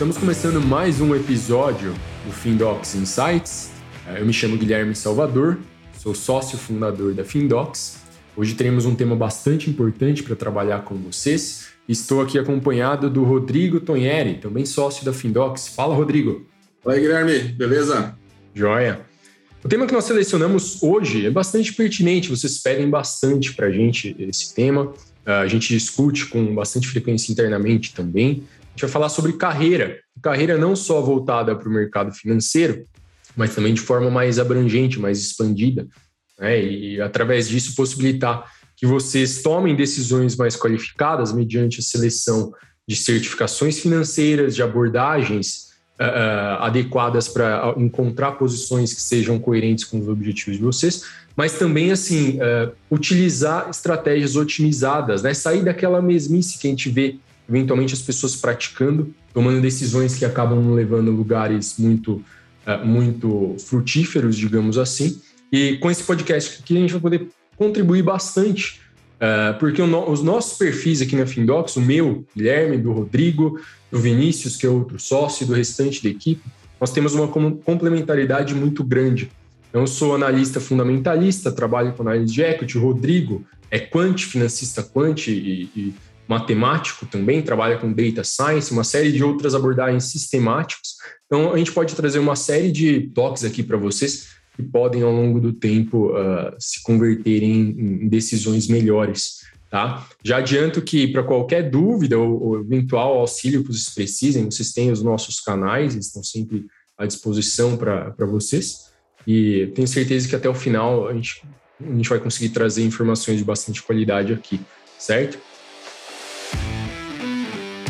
Estamos começando mais um episódio do Findocs Insights. Eu me chamo Guilherme Salvador, sou sócio fundador da Findocs. Hoje teremos um tema bastante importante para trabalhar com vocês. Estou aqui acompanhado do Rodrigo Tonheri, também sócio da Findocs. Fala, Rodrigo. Oi, Guilherme, beleza? Joia. O tema que nós selecionamos hoje é bastante pertinente, vocês pedem bastante para a gente esse tema. A gente discute com bastante frequência internamente também. Gente vai falar sobre carreira. Carreira não só voltada para o mercado financeiro, mas também de forma mais abrangente, mais expandida. Né? E através disso possibilitar que vocês tomem decisões mais qualificadas mediante a seleção de certificações financeiras, de abordagens uh, adequadas para encontrar posições que sejam coerentes com os objetivos de vocês, mas também assim uh, utilizar estratégias otimizadas, né? Sair daquela mesmice que a gente vê eventualmente as pessoas praticando, tomando decisões que acabam levando a lugares muito uh, muito frutíferos, digamos assim. E com esse podcast aqui a gente vai poder contribuir bastante Uh, porque os nossos perfis aqui na Findocs, o meu, Guilherme, do Rodrigo, do Vinícius, que é outro sócio, do restante da equipe, nós temos uma complementaridade muito grande. Eu sou analista fundamentalista, trabalho com análise de equity, o Rodrigo é quant, financista quant e, e matemático também, trabalha com data science, uma série de outras abordagens sistemáticas. Então, a gente pode trazer uma série de toques aqui para vocês que podem, ao longo do tempo, uh, se converterem em decisões melhores. Tá? Já adianto que, para qualquer dúvida ou, ou, eventual auxílio que vocês precisem, vocês têm os nossos canais, eles estão sempre à disposição para vocês. E tenho certeza que até o final a gente, a gente vai conseguir trazer informações de bastante qualidade aqui, certo?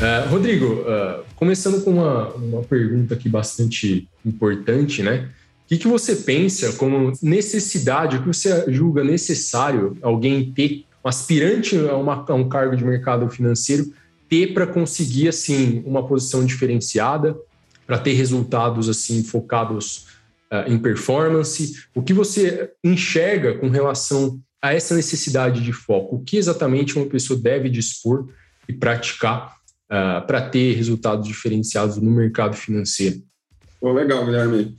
Uh, Rodrigo, uh, começando com uma, uma pergunta aqui bastante importante, né? que, que você pensa como necessidade, o que você julga necessário alguém ter, um aspirante a, uma, a um cargo de mercado financeiro, ter para conseguir assim uma posição diferenciada, para ter resultados assim focados uh, em performance? O que você enxerga com relação a essa necessidade de foco? O que exatamente uma pessoa deve dispor e praticar uh, para ter resultados diferenciados no mercado financeiro? Legal, Guilherme.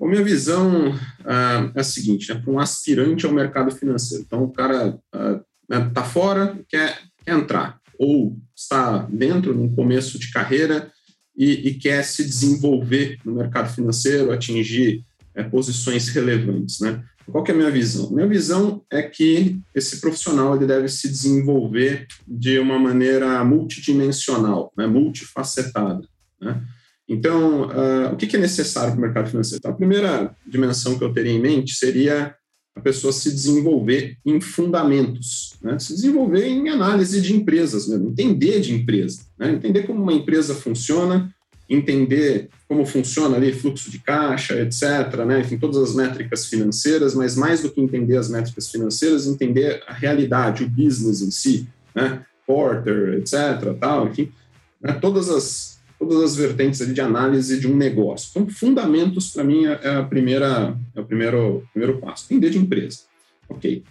Minha visão ah, é a seguinte, né, para um aspirante ao mercado financeiro. Então, o cara está ah, né, fora, quer, quer entrar, ou está dentro, no começo de carreira, e, e, quer se desenvolver no mercado financeiro, atingir é, posições relevantes. Né? Qual que é a minha visão? Minha visão é que esse profissional ele deve se desenvolver de uma maneira multidimensional, né? multifacetada. Né? Então, uh, o que é necessário para o mercado financeiro? Então, a primeira dimensão que eu teria em mente seria a pessoa se desenvolver em fundamentos, né? se desenvolver em análise de empresas, mesmo, entender de empresa, né? entender como uma empresa funciona, entender como funciona ali fluxo de caixa, etc., né? enfim, todas as métricas financeiras, mas mais do que entender as métricas financeiras, entender a realidade, o business em si, né? Porter, etc., tal, enfim, né? todas as todas as vertentes ali de análise de um negócio. Então, fundamentos, para mim, é, a primeira, é o primeiro, primeiro passo. Entender de empresa. Ok.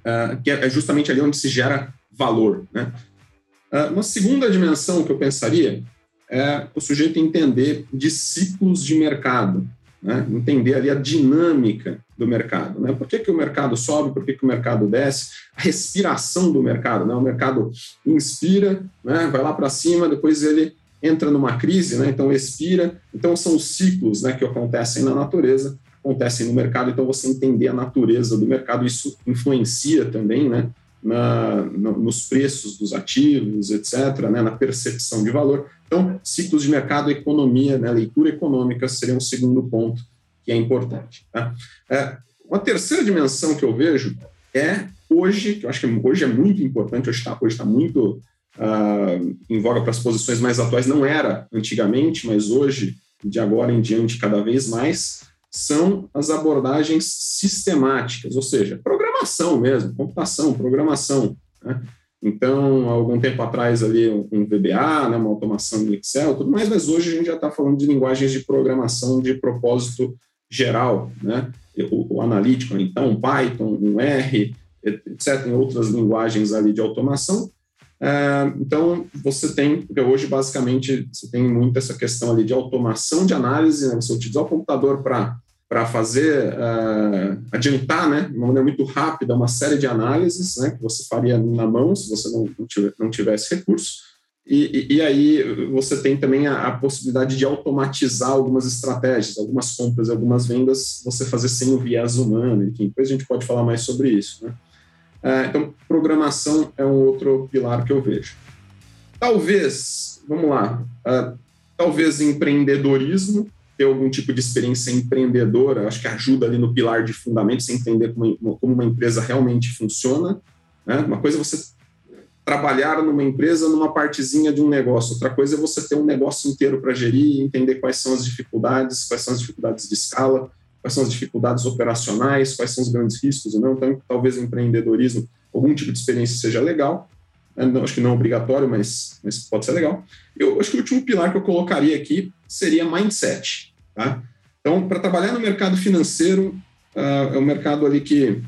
Uh, que é justamente ali onde se gera valor. Né? Uma segunda dimensão que eu pensaria é o sujeito entender de ciclos de mercado. Né? Entender ali a dinâmica do mercado. Né? Por que, que o mercado sobe, por que, que o mercado desce, a respiração do mercado. Né? O mercado inspira, né? vai lá para cima, depois ele entra numa crise, né? então expira. Então, são os ciclos né, que acontecem na natureza, acontecem no mercado. Então, você entender a natureza do mercado, isso influencia também né, na, nos preços dos ativos, etc., né, na percepção de valor. Então, ciclos de mercado, economia, né, leitura econômica seria um segundo ponto que é importante. Tá? É, uma terceira dimensão que eu vejo é hoje, que eu acho que hoje é muito importante, hoje está hoje tá muito uh, em voga para as posições mais atuais, não era antigamente, mas hoje, de agora em diante, cada vez mais, são as abordagens sistemáticas, ou seja, programação mesmo, computação, programação. Né? Então, algum tempo atrás ali um VBA, né, uma automação em Excel, tudo mais, mas hoje a gente já está falando de linguagens de programação de propósito geral, né? O, o analítico, então, Python, um R, etc., em outras linguagens ali de automação, É, então, você tem, porque hoje, basicamente, você tem muito essa questão ali de automação de análise, né? você utilizar o computador para para fazer, uh, adiantar, né, de uma maneira muito rápida, uma série de análises, né, que você faria na mão se você não, não tivesse recurso. E, e, e, aí você tem também a, a, possibilidade de automatizar algumas estratégias, algumas compras, algumas vendas, você fazer sem o viés humano, enfim, depois a gente pode falar mais sobre isso, né. Uh, então, programação é um outro pilar que eu vejo. Talvez, vamos lá, uh, talvez empreendedorismo, ter algum tipo de experiência empreendedora, acho que ajuda ali no pilar de fundamentos, você entender como, como uma empresa realmente funciona. Né? Uma coisa é você trabalhar numa empresa numa partezinha de um negócio, outra coisa é você ter um negócio inteiro para gerir e entender quais são as dificuldades, quais são as dificuldades de escala, quais são as dificuldades operacionais, quais são os grandes riscos, não? Então, talvez empreendedorismo, algum tipo de experiência seja legal? Não, acho que não é obrigatório, mas, mas pode ser legal. Eu acho que o último pilar que eu colocaria aqui seria mindset. Tá? Então, para trabalhar no mercado financeiro, uh, é um mercado ali que,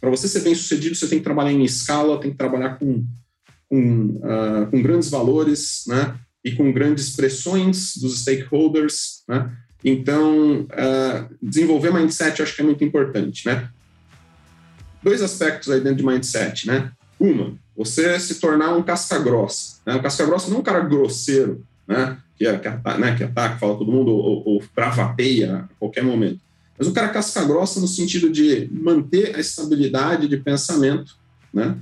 para você ser bem sucedido, você tem que trabalhar em escala, tem que trabalhar com, com, uh, com grandes valores, né? E com grandes pressões dos stakeholders, né? Então, uh, desenvolver mindset acho que é muito importante, né? Dois aspectos aí dentro de mindset, né? Uma, você se tornar um casca-grossa. Né? Um casca-grossa não é um cara grosseiro, né? que, é, que, ataca, né? que ataca, fala todo mundo, ou, ou bravateia a qualquer momento. Mas o cara casca-grossa no sentido de manter a estabilidade de pensamento, né?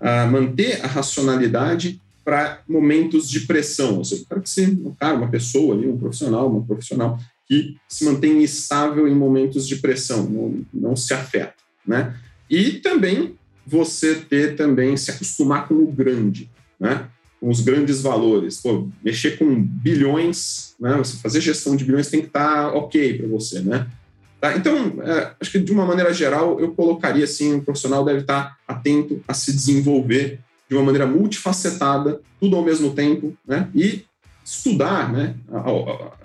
Uh, manter a racionalidade para momentos de pressão. Ou seja, o cara que se, um cara, uma pessoa ali, um profissional, uma profissional que se mantém estável em momentos de pressão, não, não se afeta, né? E também você ter também, se acostumar com o grande, né? com os grandes valores. Pô, mexer com bilhões, né? Você fazer gestão de bilhões tem que estar tá ok para você, né? Tá? Então, é, acho que de uma maneira geral, eu colocaria assim, o profissional deve estar tá atento a se desenvolver de uma maneira multifacetada, tudo ao mesmo tempo, né? E estudar, né?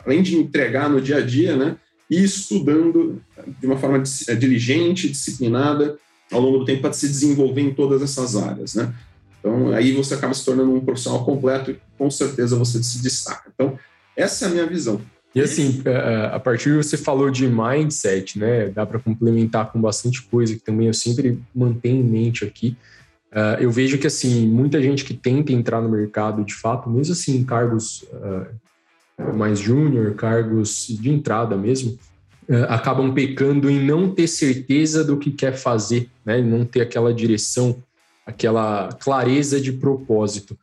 Além de entregar no dia a dia, né? E estudando de uma forma é, diligente, disciplinada, ao longo do tempo para se desenvolver em todas essas áreas, né? Então, aí você acaba se tornando um profissional completo e com certeza você se destaca. Então, essa é a minha visão. E assim, é, é, a partir você falou de mindset, né? Dá para complementar com bastante coisa que também eu sempre mantenho em mente aqui. Uh, eu vejo que assim muita gente que tenta entrar no mercado de fato, mesmo assim em cargos mais júnior, cargos de entrada mesmo, acabam pecando em não ter certeza do que quer fazer, né? Não ter aquela direção, aquela clareza de propósito.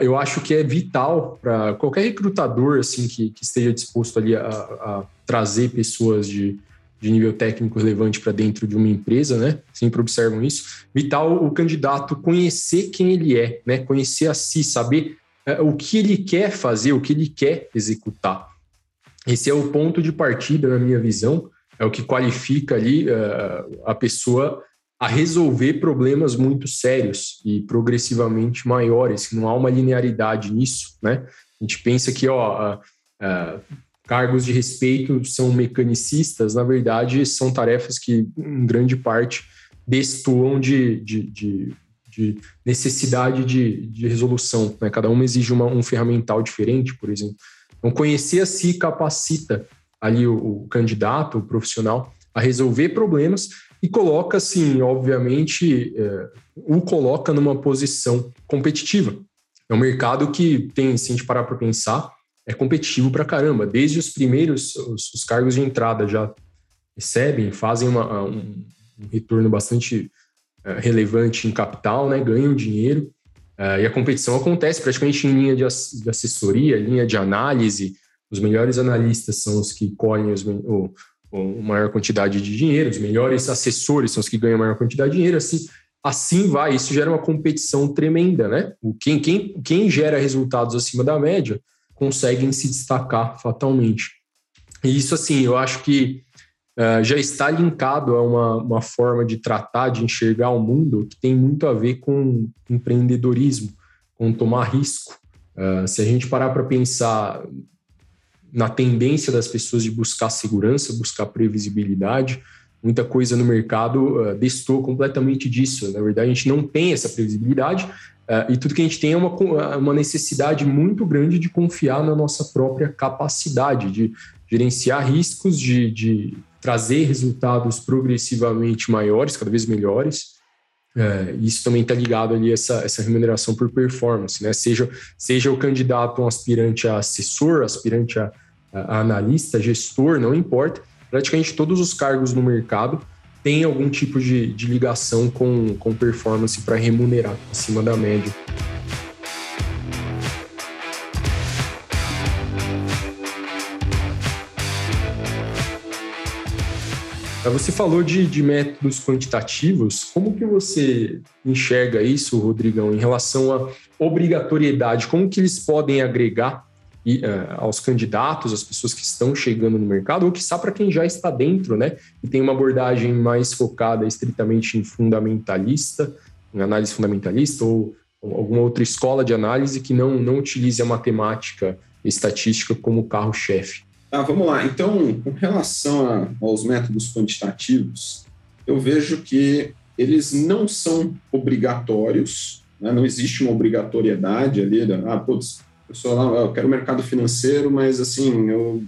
eu acho que é vital para qualquer recrutador assim que, que esteja disposto ali a, a trazer pessoas de de nível técnico relevante para dentro de uma empresa, né? Sempre observam isso. Vital o candidato conhecer quem ele é, né? Conhecer a si, saber uh, o que ele quer fazer, o que ele quer executar. Esse é o ponto de partida, na minha visão, é o que qualifica ali uh, a pessoa a resolver problemas muito sérios e progressivamente maiores, não há uma linearidade nisso, né? A gente pensa que, ó, uh, cargos de respeito são mecanicistas, na verdade, são tarefas que, em grande parte, destoam de, de, de, de necessidade de, de resolução. Né? Cada uma exige uma, um ferramental diferente, por exemplo. Então, conhecer a si capacita ali o, o candidato, o profissional, a resolver problemas e coloca, assim, obviamente, é, o coloca numa posição competitiva. É um mercado que tem, se a gente parar para pensar, é competitivo para caramba. Desde os primeiros, os, os, cargos de entrada já recebem, fazem uma, um, um, retorno bastante uh, relevante em capital, né? ganham dinheiro. Uh, e a competição acontece praticamente em linha de, de, assessoria, linha de análise. Os melhores analistas são os que colhem os, o, o maior quantidade de dinheiro, os melhores assessores são os que ganham a maior quantidade de dinheiro. Assim, assim vai. Isso gera uma competição tremenda, né? Quem, quem, quem gera resultados acima da média conseguem se destacar fatalmente. E isso, assim, eu acho que uh, já está linkado a uma, uma forma de tratar, de enxergar o mundo que tem muito a ver com empreendedorismo, com tomar risco. Uh, se a gente parar para pensar na tendência das pessoas de buscar segurança, buscar previsibilidade, muita coisa no mercado uh, destou completamente disso. Na verdade, a gente não tem essa previsibilidade uh, e tudo que a gente tem é uma, uma necessidade muito grande de confiar na nossa própria capacidade de gerenciar riscos, de, de trazer resultados progressivamente maiores, cada vez melhores. É, isso também está ligado ali a essa, essa remuneração por performance, né? Seja, seja o candidato um aspirante a assessor, aspirante a, a analista, gestor, não importa. Praticamente todos os cargos no mercado têm algum tipo de, de ligação com, com performance para remunerar acima da média. Você falou de, de, métodos quantitativos. Como que você enxerga isso, Rodrigão, em relação à obrigatoriedade? Como que eles podem agregar e, uh, aos candidatos, às pessoas que estão chegando no mercado, ou que está para quem já está dentro, né? E tem uma abordagem mais focada estritamente em fundamentalista, em análise fundamentalista, ou, ou alguma outra escola de análise que não, não utilize a matemática estatística como carro-chefe. Tá, vamos lá. Então, com relação a, aos métodos quantitativos, eu vejo que eles não são obrigatórios, né? não existe uma obrigatoriedade ali, ah, putz, eu sou lá, eu quero mercado financeiro, mas assim, eu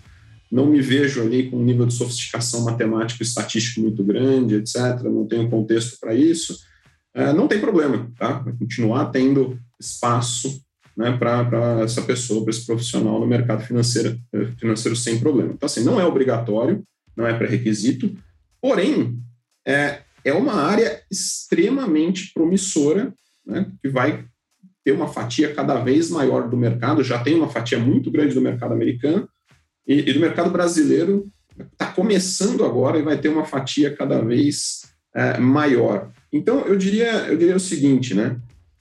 não me vejo ali com um nível de sofisticação matemático e estatístico muito grande, etc., não tenho contexto para isso, é, não tem problema, tá? Vai continuar tendo espaço né, para essa pessoa, para esse profissional no mercado financeiro, eh, financeiro sem problema. Então, assim, não é obrigatório, não é pré-requisito, porém, é, é uma área extremamente promissora, né, que vai ter uma fatia cada vez maior do mercado, já tem uma fatia muito grande do mercado americano, e, e do mercado brasileiro está começando agora e vai ter uma fatia cada vez é, maior. Então, eu diria, eu diria o seguinte, né?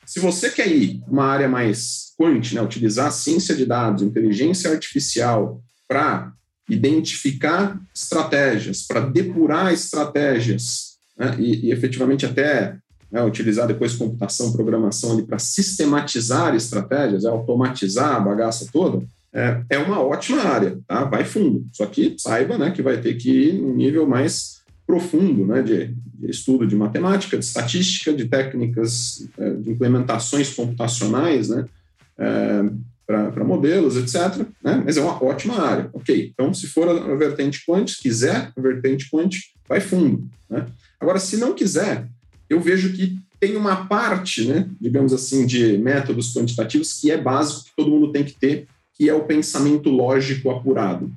Se você quer ir uma área mais quant, né, utilizar ciência de dados, inteligência artificial para identificar estratégias, para depurar estratégias né, e, e, efetivamente até né, utilizar depois computação, programação para sistematizar estratégias, é, automatizar a bagaça toda, é, é, uma ótima área, tá? Vai fundo. Só que saiba né, que vai ter que ir num nível mais profundo né, de, de, estudo de matemática, de estatística, de técnicas é, de implementações computacionais né, é, para modelos, etc. Né, mas é uma ótima área. Ok, então se for a vertente quant, quiser a vertente quant, vai fundo. Né? Agora, se não quiser, eu vejo que tem uma parte, né, digamos assim, de métodos quantitativos que é básico, que todo mundo tem que ter, que é o pensamento lógico apurado.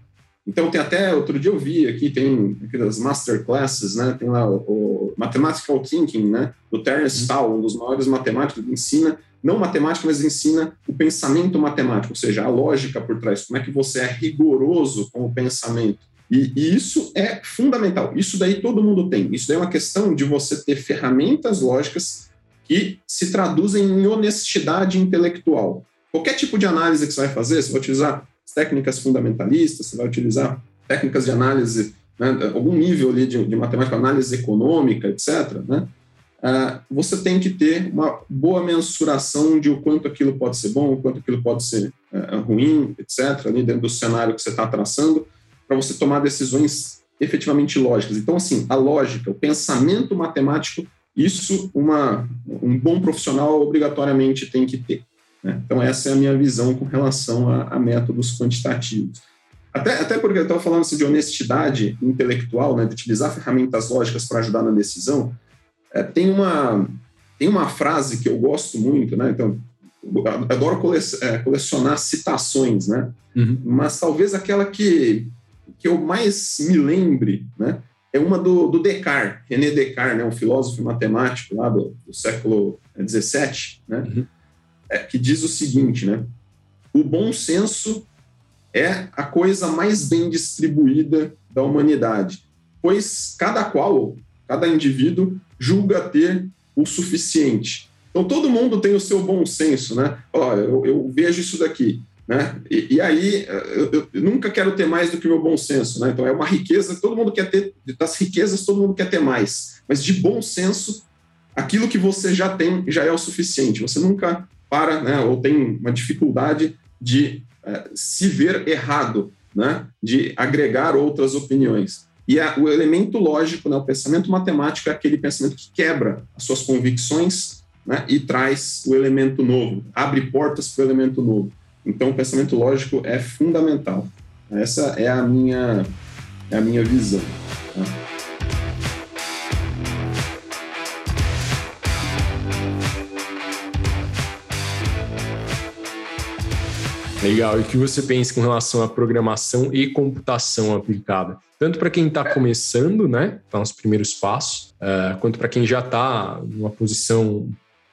Então, tem até, outro dia eu vi aqui, tem aquelas masterclasses, né? Tem lá o, o Mathematical Thinking, né? Do Terence uhum. Tao, um dos maiores matemáticos, ensina, não matemática, mas ensina o pensamento matemático, ou seja, a lógica por trás, como é que você é rigoroso com o pensamento. E, e isso é fundamental. Isso daí todo mundo tem. Isso daí é uma questão de você ter ferramentas lógicas que se traduzem em honestidade intelectual. Qualquer tipo de análise que você vai fazer, você vai utilizar técnicas fundamentalistas, você vai utilizar técnicas de análise, né, algum nível ali de, de matemática, análise econômica, etc., né, uh, você tem que ter uma boa mensuração de o quanto aquilo pode ser bom, o quanto aquilo pode ser uh, ruim, etc., ali dentro do cenário que você está traçando, para você tomar decisões efetivamente lógicas. Então, assim, a lógica, o pensamento matemático, isso uma, um bom profissional obrigatoriamente tem que ter. Né? Então, essa é a minha visão com relação a, a métodos quantitativos. Até, até porque eu estava falando assim, de honestidade intelectual, né, de utilizar ferramentas lógicas para ajudar na decisão. É, tem, uma, tem uma frase que eu gosto muito, né? Então, adoro é, colecionar citações, né? Uhum. Mas talvez aquela que, que eu mais me lembre, né? É uma do, do Descartes, René Descartes, né? um filósofo matemático lá do, do século XVII, né? Uhum é, que diz o seguinte, né? O bom senso é a coisa mais bem distribuída da humanidade, pois cada qual, cada indivíduo, julga ter o suficiente. Então todo mundo tem o seu bom senso, né? Olha, eu, eu vejo isso daqui, né? E, e aí eu, eu, nunca quero ter mais do que o meu bom senso, né? Então é uma riqueza, todo mundo quer ter, das riquezas todo mundo quer ter mais, mas de bom senso, aquilo que você já tem já é o suficiente. Você nunca para, né, ou tem uma dificuldade de é, se ver errado, né, de agregar outras opiniões. E a, o elemento lógico, né, o pensamento matemático é aquele pensamento que quebra as suas convicções né, e traz o elemento novo, abre portas para o elemento novo. Então, o pensamento lógico é fundamental. Essa é a minha, é a minha visão. Tá? Legal. E o que você pensa com relação à programação e computação aplicada? Tanto para quem está começando, né, tá nos primeiros passos, uh, quanto para quem já está numa posição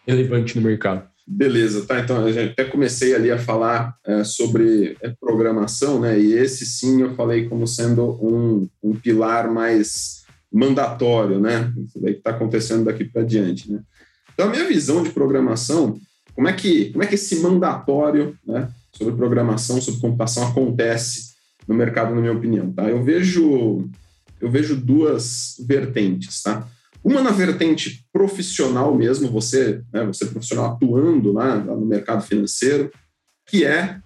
relevante no mercado. Beleza, tá. Então, eu até comecei ali a falar é, sobre é, programação, né? E esse sim eu falei como sendo um, um pilar mais mandatório, né? Isso que está acontecendo daqui para diante, né? Então, a minha visão de programação, como é que, como é que esse mandatório, né? Sobre programação, sobre computação acontece no mercado, na minha opinião. Tá? Eu vejo eu vejo duas vertentes, tá? Uma na vertente profissional mesmo, você, né, você profissional atuando lá no mercado financeiro, que é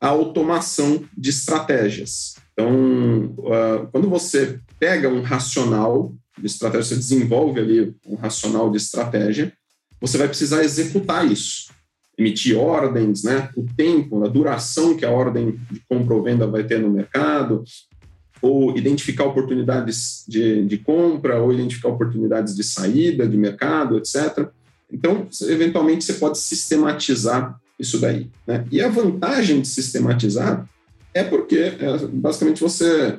a automação de estratégias. Então, uh, quando você pega um racional de estratégia, você desenvolve ali um racional de estratégia, você vai precisar executar isso emitir ordens, né, o tempo, a duração que a ordem de compra ou venda vai ter no mercado, ou identificar oportunidades de, de compra, ou identificar oportunidades de saída de mercado, etc. Então, eventualmente, você pode sistematizar isso daí. Né? E a vantagem de sistematizar é porque, é, basicamente, você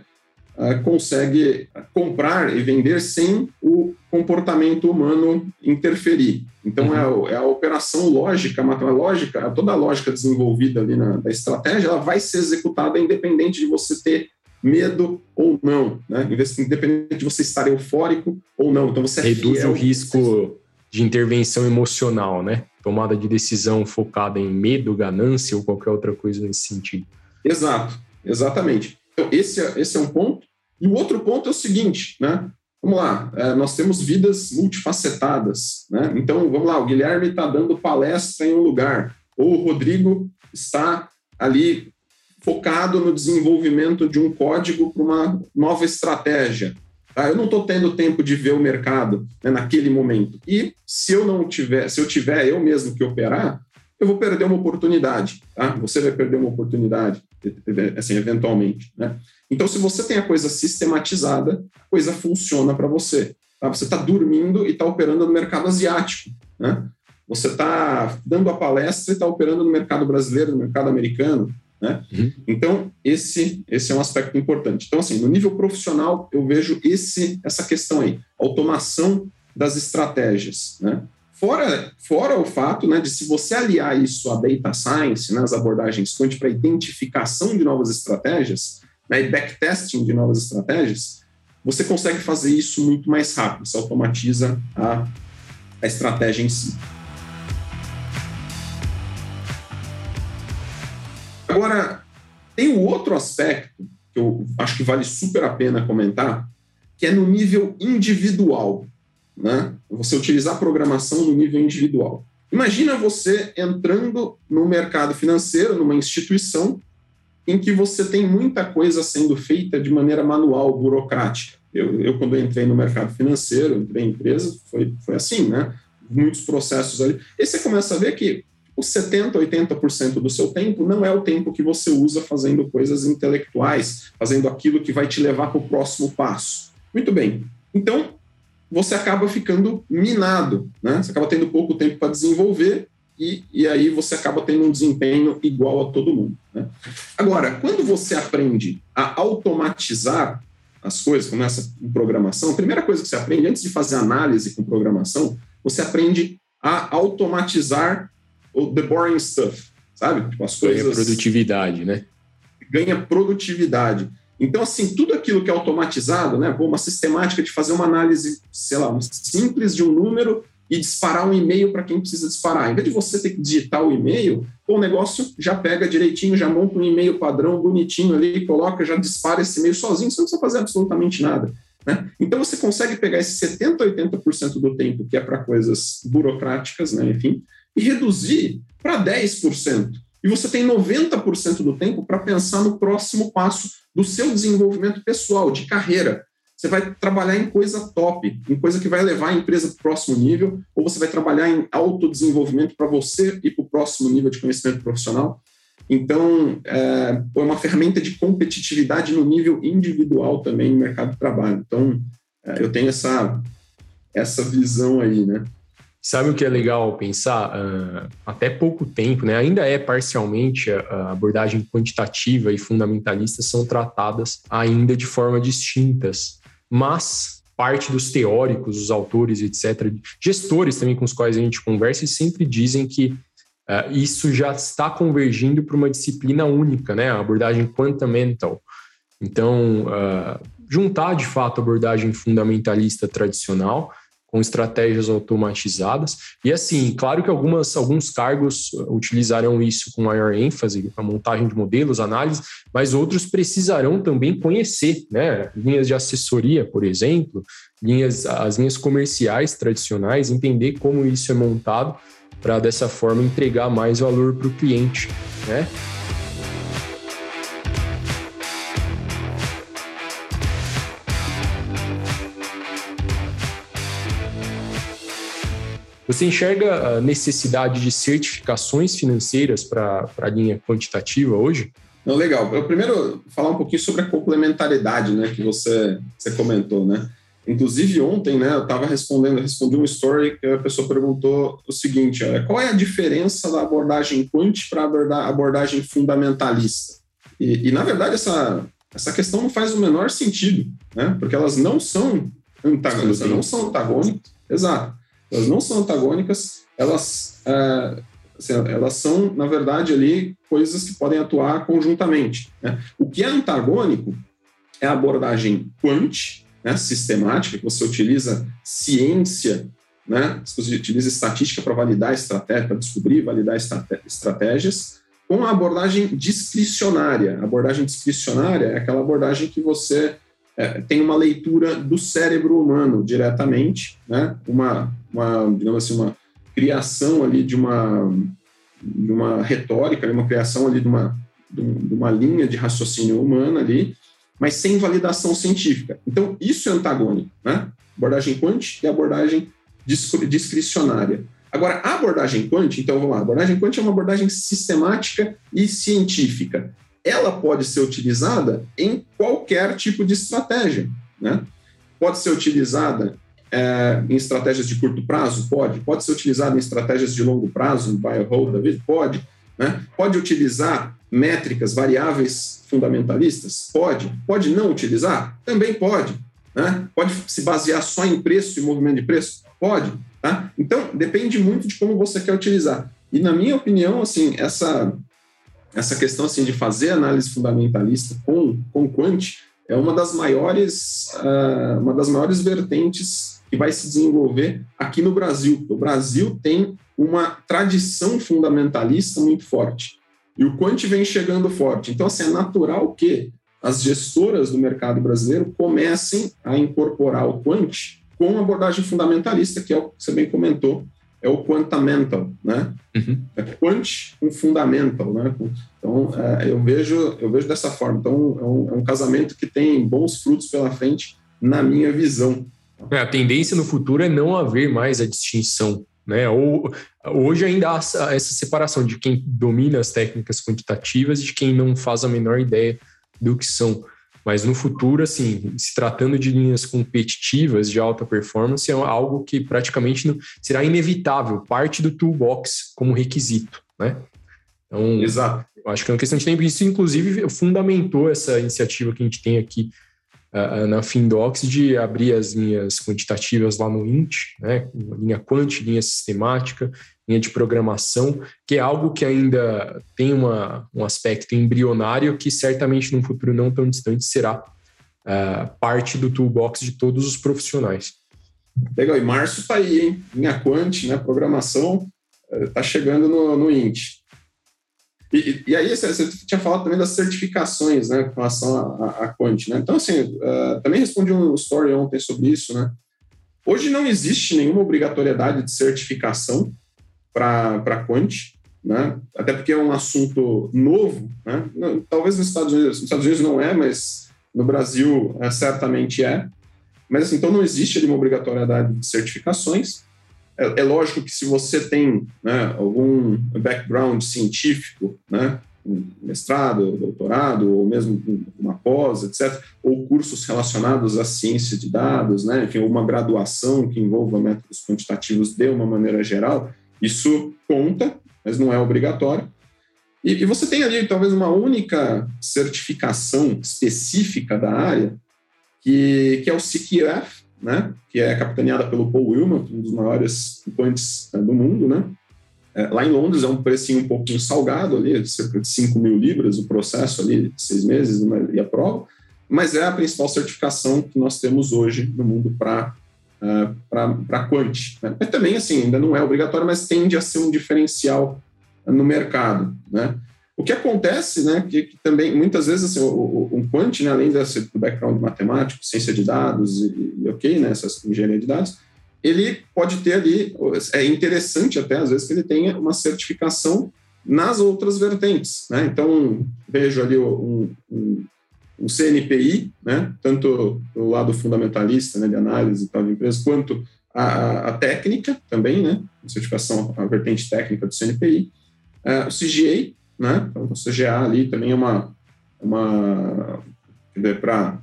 consegue comprar e vender sem o comportamento humano interferir. Então, uhum. é, a, é, a, operação lógica, a lógica, toda a lógica desenvolvida ali na, na estratégia, ela vai ser executada independente de você ter medo ou não, né? independente de você estar eufórico ou não. Então, você é reduz é o risco de intervenção emocional, né? Tomada de decisão focada em medo, ganância ou qualquer outra coisa nesse sentido. Exato, exatamente. Então, esse é, esse é um ponto. E o outro ponto é o seguinte, né? Vamos lá, é, nós temos vidas multifacetadas, né? Então, vamos lá, o Guilherme está dando palestra em um lugar, ou o Rodrigo está ali focado no desenvolvimento de um código para uma nova estratégia. Tá? Eu não estou tendo tempo de ver o mercado né, naquele momento. E se eu não tiver, se eu tiver eu mesmo que operar, eu vou perder uma oportunidade. Tá? Você vai perder uma oportunidade, assim, eventualmente. Né? Então, se você tem a coisa sistematizada, a coisa funciona para você. Tá? Você está dormindo e está operando no mercado asiático. Né? Você está dando a palestra e está operando no mercado brasileiro, no mercado americano. Né? Uhum. Então, esse, esse é um aspecto importante. Então, assim, no nível profissional, eu vejo esse, essa questão aí, automação das estratégias. Né? Fora, fora o fato né, de se você aliar isso à data science, né, abordagens quant para identificação de novas estratégias, né, e backtesting de novas estratégias, você consegue fazer isso muito mais rápido, você automatiza a, a estratégia em si. Agora, tem um outro aspecto que eu acho que vale super a pena comentar, que é no nível individual. Né? Você utilizar a programação no nível individual. Imagina você entrando no mercado financeiro, numa instituição, em que você tem muita coisa sendo feita de maneira manual, burocrática. Eu, eu quando eu entrei no mercado financeiro, entrei em empresa, foi, foi assim, né? Muitos processos ali. E você começa a ver que os 70%, 80% do seu tempo não é o tempo que você usa fazendo coisas intelectuais, fazendo aquilo que vai te levar para o próximo passo. Muito bem. Então, você acaba ficando minado, né? Você acaba tendo pouco tempo para desenvolver e, e aí você acaba tendo um desempenho igual a todo mundo. Né? Agora, quando você aprende a automatizar as coisas, começa com programação, a primeira coisa que você aprende, antes de fazer análise com programação, você aprende a automatizar o the boring stuff, sabe? Tipo, as coisas... Ganha produtividade, né? Ganha produtividade. Então, assim, tudo aquilo que é automatizado, né? Uma sistemática de fazer uma análise, sei lá, simples de um número e disparar um e-mail para quem precisa disparar. Em vez de você ter que digitar o e-mail, o negócio já pega direitinho, já monta um e-mail padrão bonitinho ali, coloca, já dispara esse e-mail sozinho, você não precisa fazer absolutamente nada. Né? Então você consegue pegar esse 70%, 80% do tempo que é para coisas burocráticas, né, enfim, e reduzir para 10%. E você tem 90% do tempo para pensar no próximo passo do seu desenvolvimento pessoal, de carreira. você vai trabalhar em coisa top, em coisa que vai levar a empresa para o próximo nível, ou você vai trabalhar em autodesenvolvimento para você ir para o próximo nível de conhecimento profissional. Então, é, é uma ferramenta de competitividade no nível individual também no mercado de trabalho. Então, é, eu tenho essa, essa visão aí, né? Sabe o que é legal pensar? Uh, até pouco tempo, né? ainda é parcialmente a abordagem quantitativa e fundamentalista são tratadas ainda de forma distintas, mas parte dos teóricos, os autores, etc., gestores também com os quais a gente conversa, sempre dizem que uh, isso já está convergindo para uma disciplina única, né? a abordagem quantamental. Então, uh, juntar de fato a abordagem fundamentalista tradicional com estratégias automatizadas. E assim, claro que algumas, alguns cargos utilizarão isso com maior ênfase, a montagem de modelos, análise, mas outros precisarão também conhecer, né? Linhas de assessoria, por exemplo, linhas, as linhas comerciais tradicionais, entender como isso é montado para dessa forma entregar mais valor para o cliente, né? Você enxerga a necessidade de certificações financeiras para a linha quantitativa hoje? Não, legal. Eu primeiro falar um pouquinho sobre a complementaridade, né, que você, você comentou, né? Inclusive ontem, né, eu estava respondendo, respondi um story que a pessoa perguntou o seguinte: olha, qual é a diferença da abordagem quant para a abordagem fundamentalista? E, e, na verdade essa essa questão não faz o menor sentido, né? Porque elas não são antagônicas, não são antagônicas, exato elas não são antagônicas, elas, é, assim, elas são, na verdade, ali coisas que podem atuar conjuntamente. Né? O que é antagônico é a abordagem quant, né, sistemática, que você utiliza ciência, né, você utiliza estatística para validar estratégia, para descobrir validar estratégias, com a abordagem discricionária. A abordagem discricionária é aquela abordagem que você é, tem uma leitura do cérebro humano diretamente, né? uma, uma, digamos assim, uma criação ali de uma, de uma retórica, uma criação ali de uma, de uma linha de raciocínio humana ali, mas sem validação científica. Então, isso é antagônico, né? Abordagem quant e abordagem discricionária. Agora, a abordagem quant, então vamos lá, a abordagem quant é uma abordagem sistemática e científica ela pode ser utilizada em qualquer tipo de estratégia. Né? Pode ser utilizada é, em estratégias de curto prazo? Pode. Pode ser utilizada em estratégias de longo prazo, buy and hold, David? Pode. Né? Pode utilizar métricas, variáveis fundamentalistas? Pode. Pode não utilizar? Também pode. Né? Pode se basear só em preço e movimento de preço? Pode. Tá? Então, depende muito de como você quer utilizar. E, na minha opinião, assim, essa essa questão assim de fazer análise fundamentalista com com quant é uma das maiores uh, uma das maiores vertentes que vai se desenvolver aqui no Brasil. O Brasil tem uma tradição fundamentalista muito forte e o quant vem chegando forte. Então assim é natural que as gestoras do mercado brasileiro comecem a incorporar o quant com abordagem fundamentalista, que é o que você bem comentou, é o quantamental, né? Uhum. É quant com fundamental, né? Então, é, eu, vejo, eu vejo dessa forma. Então, é um, é um, casamento que tem bons frutos pela frente, na minha visão. É, a tendência no futuro é não haver mais a distinção, né? Ou, hoje ainda há essa, essa separação de quem domina as técnicas quantitativas e de quem não faz a menor ideia do que são. Mas no futuro, assim, se tratando de linhas competitivas de alta performance, é algo que praticamente não, será inevitável, parte do toolbox como requisito, né? Então, Exato. acho que é uma questão de tempo. Isso, inclusive, fundamentou essa iniciativa que a gente tem aqui uh, na Findox de abrir as linhas quantitativas lá no INT, né? Linha quant, linha sistemática, linha de programação, que é algo que ainda tem uma, um aspecto embrionário que certamente num futuro não tão distante será uh, parte do toolbox de todos os profissionais. Legal, e março está aí, hein? Linha Quant, né? Programação está eh, chegando no, no INT. E, e, aí, você, tinha falado também das certificações, né, com relação à Quant, né? Então, assim, uh, também respondi um story ontem sobre isso, né? Hoje não existe nenhuma obrigatoriedade de certificação para Quant, né? até porque é um assunto novo. Né? Talvez nos Estados Unidos, nos Estados Unidos não é, mas no Brasil é, certamente é. mas assim, então não existe ali uma obrigatoriedade de certificações. É, é lógico que se você tem né, algum background científico, né, um mestrado, doutorado, ou mesmo uma pós, etc., ou cursos relacionados à ciência de dados, né, enfim, uma graduação que envolva métodos quantitativos de uma maneira geral, isso conta, mas não é obrigatório. E, e você tem ali talvez uma única certificação específica da área, que, que é o CQF, né, que é capitaneada pelo Paul Wilmot, um dos maiores quantes né, do mundo, né, é, lá em Londres é um precinho um pouquinho salgado ali, cerca de 5 mil libras o processo ali, seis meses né, e a prova, mas é a principal certificação que nós temos hoje no mundo para uh, para Quant. Né? Mas também, assim, ainda não é obrigatório, mas tende a ser um diferencial no mercado, né? O que acontece, né, que, que também, muitas vezes, assim, o, o, um Quant, né, além desse, do background matemático, ciência de dados e, e ok, né, essa engenharia de dados, ele pode ter ali, é interessante até às vezes que ele tenha uma certificação nas outras vertentes, né? Então, vejo ali um, um, um CNPI, né? Tanto do lado fundamentalista, né, de análise de empresa, quanto a, a, técnica também, né? Certificação, a vertente técnica do CNPI. Uh, o CGA, né? Então, o CGA ali também é uma, uma para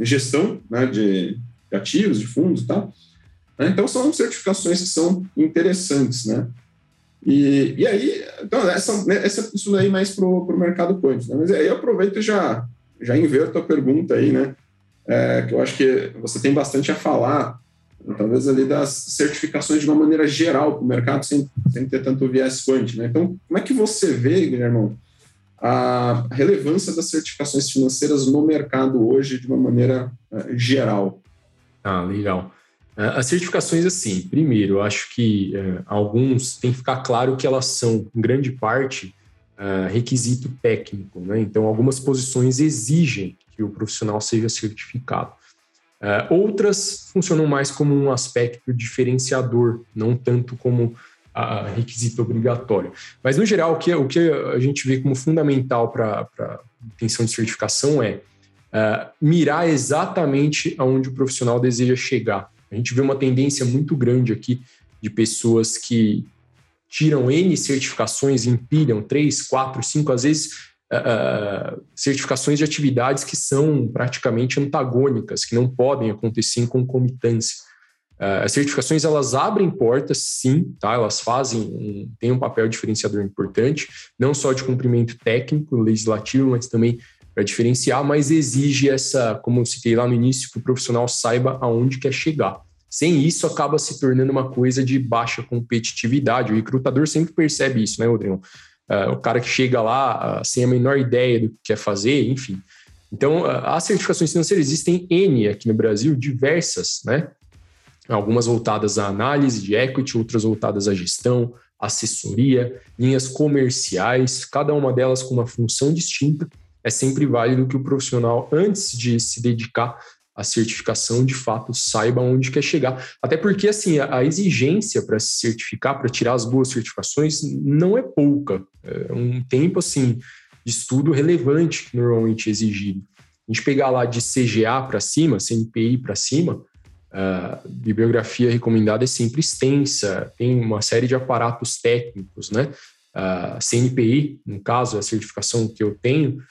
gestão né, de, de ativos, de fundos e tal. Né? Então, são certificações que são interessantes, né? E, e aí, então, essa, né, essa, isso daí mais para o mercado quântico. Né? Mas aí eu aproveito e já, já inverto a pergunta aí, né? É, que eu acho que você tem bastante a falar, talvez ali das certificações de uma maneira geral para o mercado, sem, sem ter tanto viés quântico. Né? Então, como é que você vê, Guilherme, a relevância das certificações financeiras no mercado hoje de uma maneira uh, geral? Ah, legal. Uh, as certificações, assim, primeiro, acho que uh, alguns tem que ficar claro que elas são, em grande parte, uh, requisito técnico, né? Então, algumas posições exigem que o profissional seja certificado. outras funcionam mais como um aspecto diferenciador, não tanto como requisito obrigatório. Mas, no geral, o que, o que a gente vê como fundamental para a intenção de certificação é mirar exatamente aonde o profissional deseja chegar. A gente vê uma tendência muito grande aqui de pessoas que tiram N certificações, empilham três, quatro, cinco, às vezes uh, certificações de atividades que são praticamente antagônicas, que não podem acontecer em concomitância. Uh, as certificações elas abrem portas, sim, tá? Elas fazem um, têm um papel diferenciador importante, não só de cumprimento técnico, legislativo, mas também para diferenciar, mas exige essa, como eu citei lá no início, que o profissional saiba aonde quer chegar. Sem isso, acaba se tornando uma coisa de baixa competitividade. O recrutador sempre percebe isso, né, Rodrigo? Uh, o cara que chega lá uh, sem a menor ideia do que quer fazer, enfim. Então, uh, as certificações financeiras existem N aqui no Brasil, diversas, né? Algumas voltadas à análise de equity, outras voltadas à gestão, assessoria, linhas comerciais, cada uma delas com uma função distinta é sempre válido que o profissional, antes de se dedicar à certificação, de fato saiba onde quer chegar. Até porque, assim, a, exigência para se certificar, para tirar as boas certificações, não é pouca. É um tempo, assim, de estudo relevante que normalmente é exigido. A gente pegar lá de CGA para cima, CNPI para cima, a bibliografia recomendada é sempre extensa, tem uma série de aparatos técnicos, né? A CNPI, no caso, a certificação que eu tenho,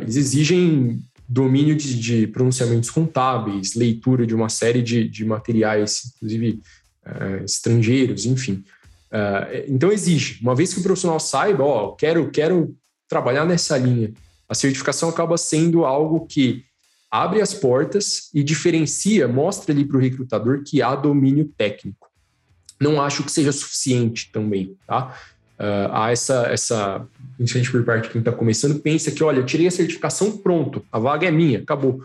eles exigem domínio de, de, pronunciamentos contábeis, leitura de uma série de, de materiais, inclusive uh, estrangeiros, enfim. Uh, então exige, uma vez que o profissional saiba, ó, quero, quero trabalhar nessa linha, a certificação acaba sendo algo que abre as portas e diferencia, mostra ali para o recrutador que há domínio técnico. Não acho que seja suficiente também, tá? Uh, há essa, essa, principalmente por parte de quem está começando, pensa que, olha, eu tirei a certificação, pronto, a vaga é minha, acabou.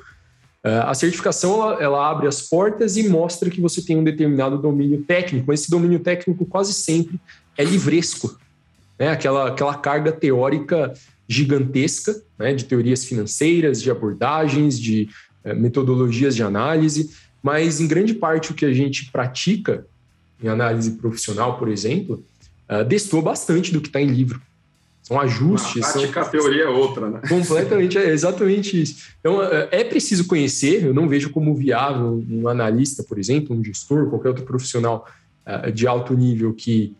Uh, a certificação, ela, ela, abre as portas e mostra que você tem um determinado domínio técnico, mas esse domínio técnico quase sempre é livresco, né? aquela, aquela carga teórica gigantesca, né? de teorias financeiras, de abordagens, de uh, metodologias de análise, mas em grande parte o que a gente pratica em análise profissional, por exemplo, uh, destoa bastante do que está em livro. são ajustes. A prática, são... a teoria é outra, né? Completamente, é exatamente isso. Então, é, é preciso conhecer, eu não vejo como viável um analista, por exemplo, um gestor, qualquer outro profissional uh, de alto nível que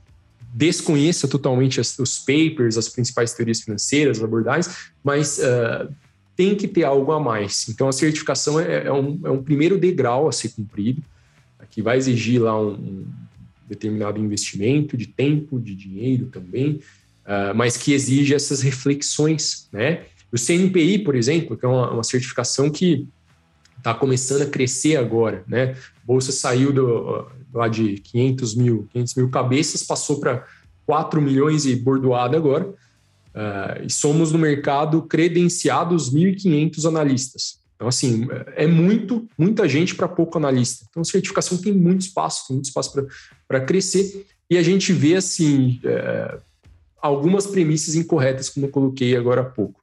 desconheça totalmente as, os papers, as principais teorias financeiras, as abordagens, mas uh, tem que ter algo a mais. Então, a certificação é, é, um, é um primeiro degrau a ser cumprido, que vai exigir lá um, um determinado investimento de tempo, de dinheiro também, uh, mas que exige essas reflexões, né? O CNPI, por exemplo, que é uma, uma certificação que está começando a crescer agora, né? A bolsa saiu do, lá de 500 mil, 500 mil cabeças, passou para 4 milhões e bordoada agora, uh, e somos no mercado credenciados 1.500 analistas. Então, assim, é muito, muita gente para pouco analista. Então, certificação tem muito espaço, tem muito espaço para crescer. E a gente vê, assim, é, algumas premissas incorretas, como eu coloquei agora há pouco.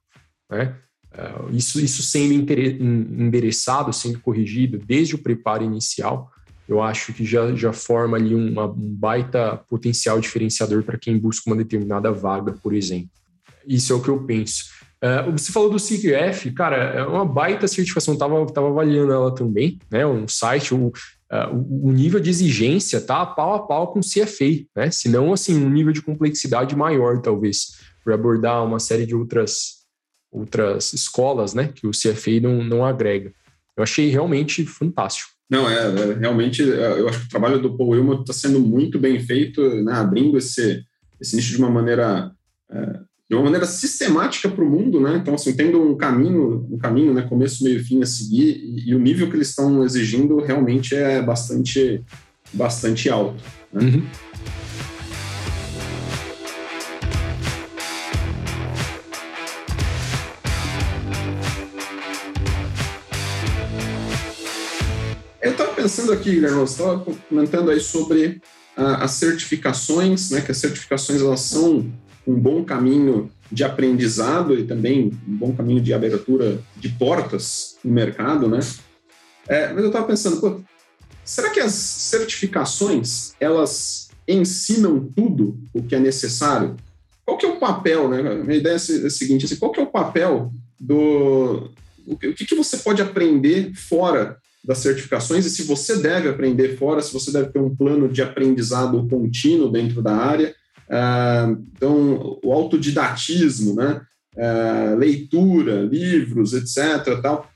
Né? É, isso, isso sendo endereçado, sendo corrigido desde o preparo inicial, eu acho que já, já forma ali uma, um baita potencial diferenciador para quem busca uma determinada vaga, por exemplo. Isso é o que eu penso. Uh, você falou do CIGF, cara, é uma baita certificação, tava, tava avaliando ela também, né? Um site, o, uh, o nível de exigência tá pau a pau com o CFA, né? Se não, assim, um nível de complexidade maior, talvez, para abordar uma série de outras, outras escolas, né? Que o CFA não, não agrega. Eu achei realmente fantástico. Não, é, é realmente, é, eu acho que o trabalho do Paul Wilmot está sendo muito bem feito, né? Abrindo esse, esse nicho de uma maneira é, de uma maneira sistemática para o mundo, né? Então, assim, tendo um caminho, um caminho, né, começo, meio, fim a seguir, e, e o nível que eles estão exigindo realmente é bastante, bastante alto. Né? Uhum. Eu estava pensando aqui, Guilherme, você estava comentando aí sobre uh, as certificações, né? Que as certificações elas são um bom caminho de aprendizado e também um bom caminho de abertura de portas no mercado, né? É, mas eu estava pensando, será que as certificações elas ensinam tudo o que é necessário? Qual que é o papel, né? Minha ideia é a seguinte, assim, qual que é o papel do... O que, o que você pode aprender fora das certificações e se você deve aprender fora, se você deve ter um plano de aprendizado contínuo dentro da área, então, o autodidatismo, né? Ah, leitura, livros, etc. Tal.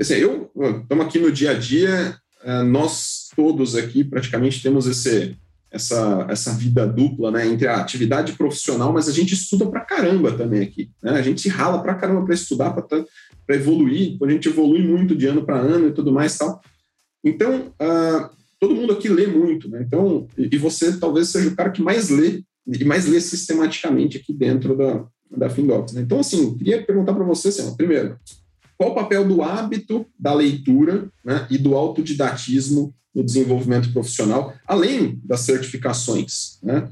Assim, eu estamos aqui no dia a dia, ah, nós todos aqui praticamente temos esse, essa, essa vida dupla né, entre a atividade profissional, mas a gente estuda para caramba também aqui. Né? A gente rala para caramba para estudar, para evoluir, a gente evolui muito de ano para ano e tudo mais tal. Então, todo mundo aqui lê muito, né? Então, e você talvez seja o cara que mais lê e mais ler sistematicamente aqui dentro da, da Findocs. Né? Então, assim, queria perguntar para você, assim, primeiro, qual o papel do hábito da leitura né, e do autodidatismo no desenvolvimento profissional, além das certificações, né?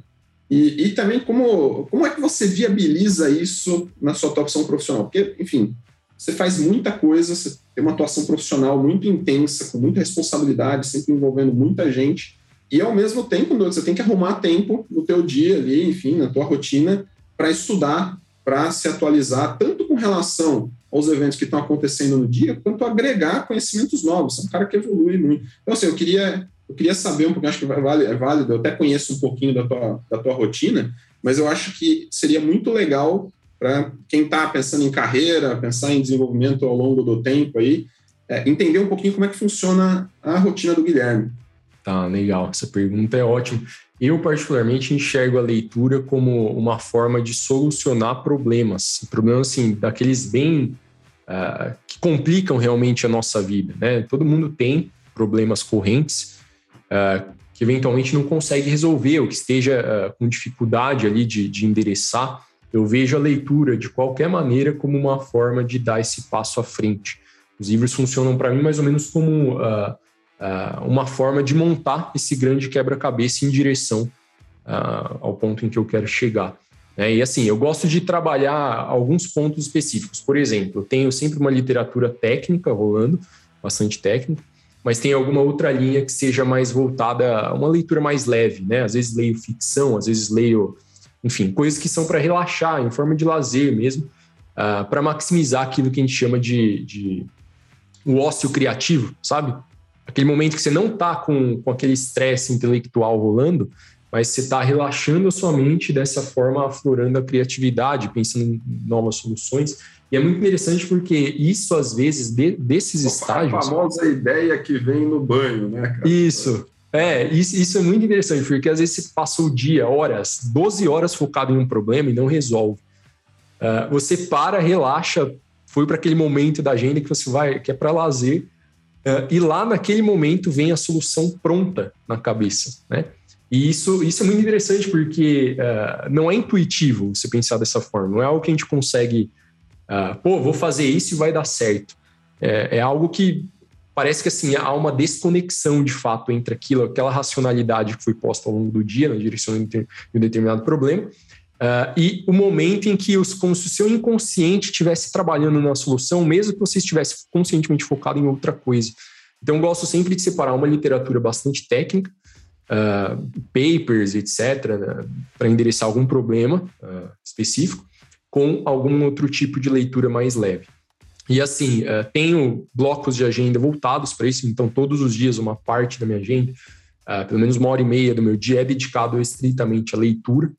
E, e, também como, como é que você viabiliza isso na sua atuação profissional? Porque, enfim, você faz muita coisa, você tem uma atuação profissional muito intensa, com muita responsabilidade, sempre envolvendo muita gente, e ao mesmo tempo, você tem que arrumar tempo no teu dia ali, enfim, na tua rotina, para estudar, para se atualizar, tanto com relação aos eventos que estão acontecendo no dia, quanto agregar conhecimentos novos. É um cara que evolui muito. Então, assim, eu queria, eu queria saber um pouquinho, acho que vale, é válido, eu até conheço um pouquinho da tua, da tua rotina, mas eu acho que seria muito legal para quem está pensando em carreira, pensar em desenvolvimento ao longo do tempo aí, é, entender um pouquinho como é que funciona a rotina do Guilherme. Tá, legal. Essa pergunta é ótima. Eu, particularmente, enxergo a leitura como uma forma de solucionar problemas. Problemas, assim, daqueles bem... Uh, que complicam realmente a nossa vida, né? Todo mundo tem problemas correntes uh, que eventualmente não consegue resolver ou que esteja uh, com dificuldade ali de, de endereçar. Eu vejo a leitura, de qualquer maneira, como uma forma de dar esse passo à frente. Os livros funcionam para mim mais ou menos como uh, uh, uma forma de montar esse grande quebra-cabeça em direção uh, ao ponto em que eu quero chegar. É, e assim, eu gosto de trabalhar alguns pontos específicos. Por exemplo, eu tenho sempre uma literatura técnica rolando, bastante técnica, mas tem alguma outra linha que seja mais voltada a uma leitura mais leve, né? Às vezes leio ficção, às vezes leio enfim, coisas que são para relaxar, em forma de lazer mesmo, uh, para maximizar aquilo que a gente chama de, de o ócio criativo, sabe? Aquele momento que você não está com, com aquele estresse intelectual rolando, mas você está relaxando a sua mente dessa forma, aflorando a criatividade, pensando em novas soluções. E é muito interessante porque isso, às vezes, de, desses estágios. A famosa ideia que vem no banho, né, cara? Isso. É, isso, isso, é muito interessante, porque às vezes você passou o dia, horas, 12 horas focado em um problema e não resolve. Uh, você para, relaxa, foi para aquele momento da agenda que você vai, que é para lazer, e lá naquele momento vem a solução pronta na cabeça, né? E isso, isso é muito interessante porque uh, não é intuitivo você pensar dessa forma, não é algo que a gente consegue, pô, vou fazer isso e vai dar certo. É, é algo que parece que assim há uma desconexão de fato entre aquilo, aquela racionalidade que foi posta ao longo do dia na direção de um determinado problema uh, e o momento em que os, como se o seu inconsciente estivesse trabalhando na solução, mesmo que você estivesse conscientemente focado em outra coisa. Então, gosto sempre de separar uma literatura bastante técnica, uh, papers, etc., né, para endereçar algum problema uh, específico, com algum outro tipo de leitura mais leve. E assim, tenho blocos de agenda voltados para isso, então todos os dias uma parte da minha agenda, pelo menos uma hora e meia do meu dia, é dedicado estritamente à leitura.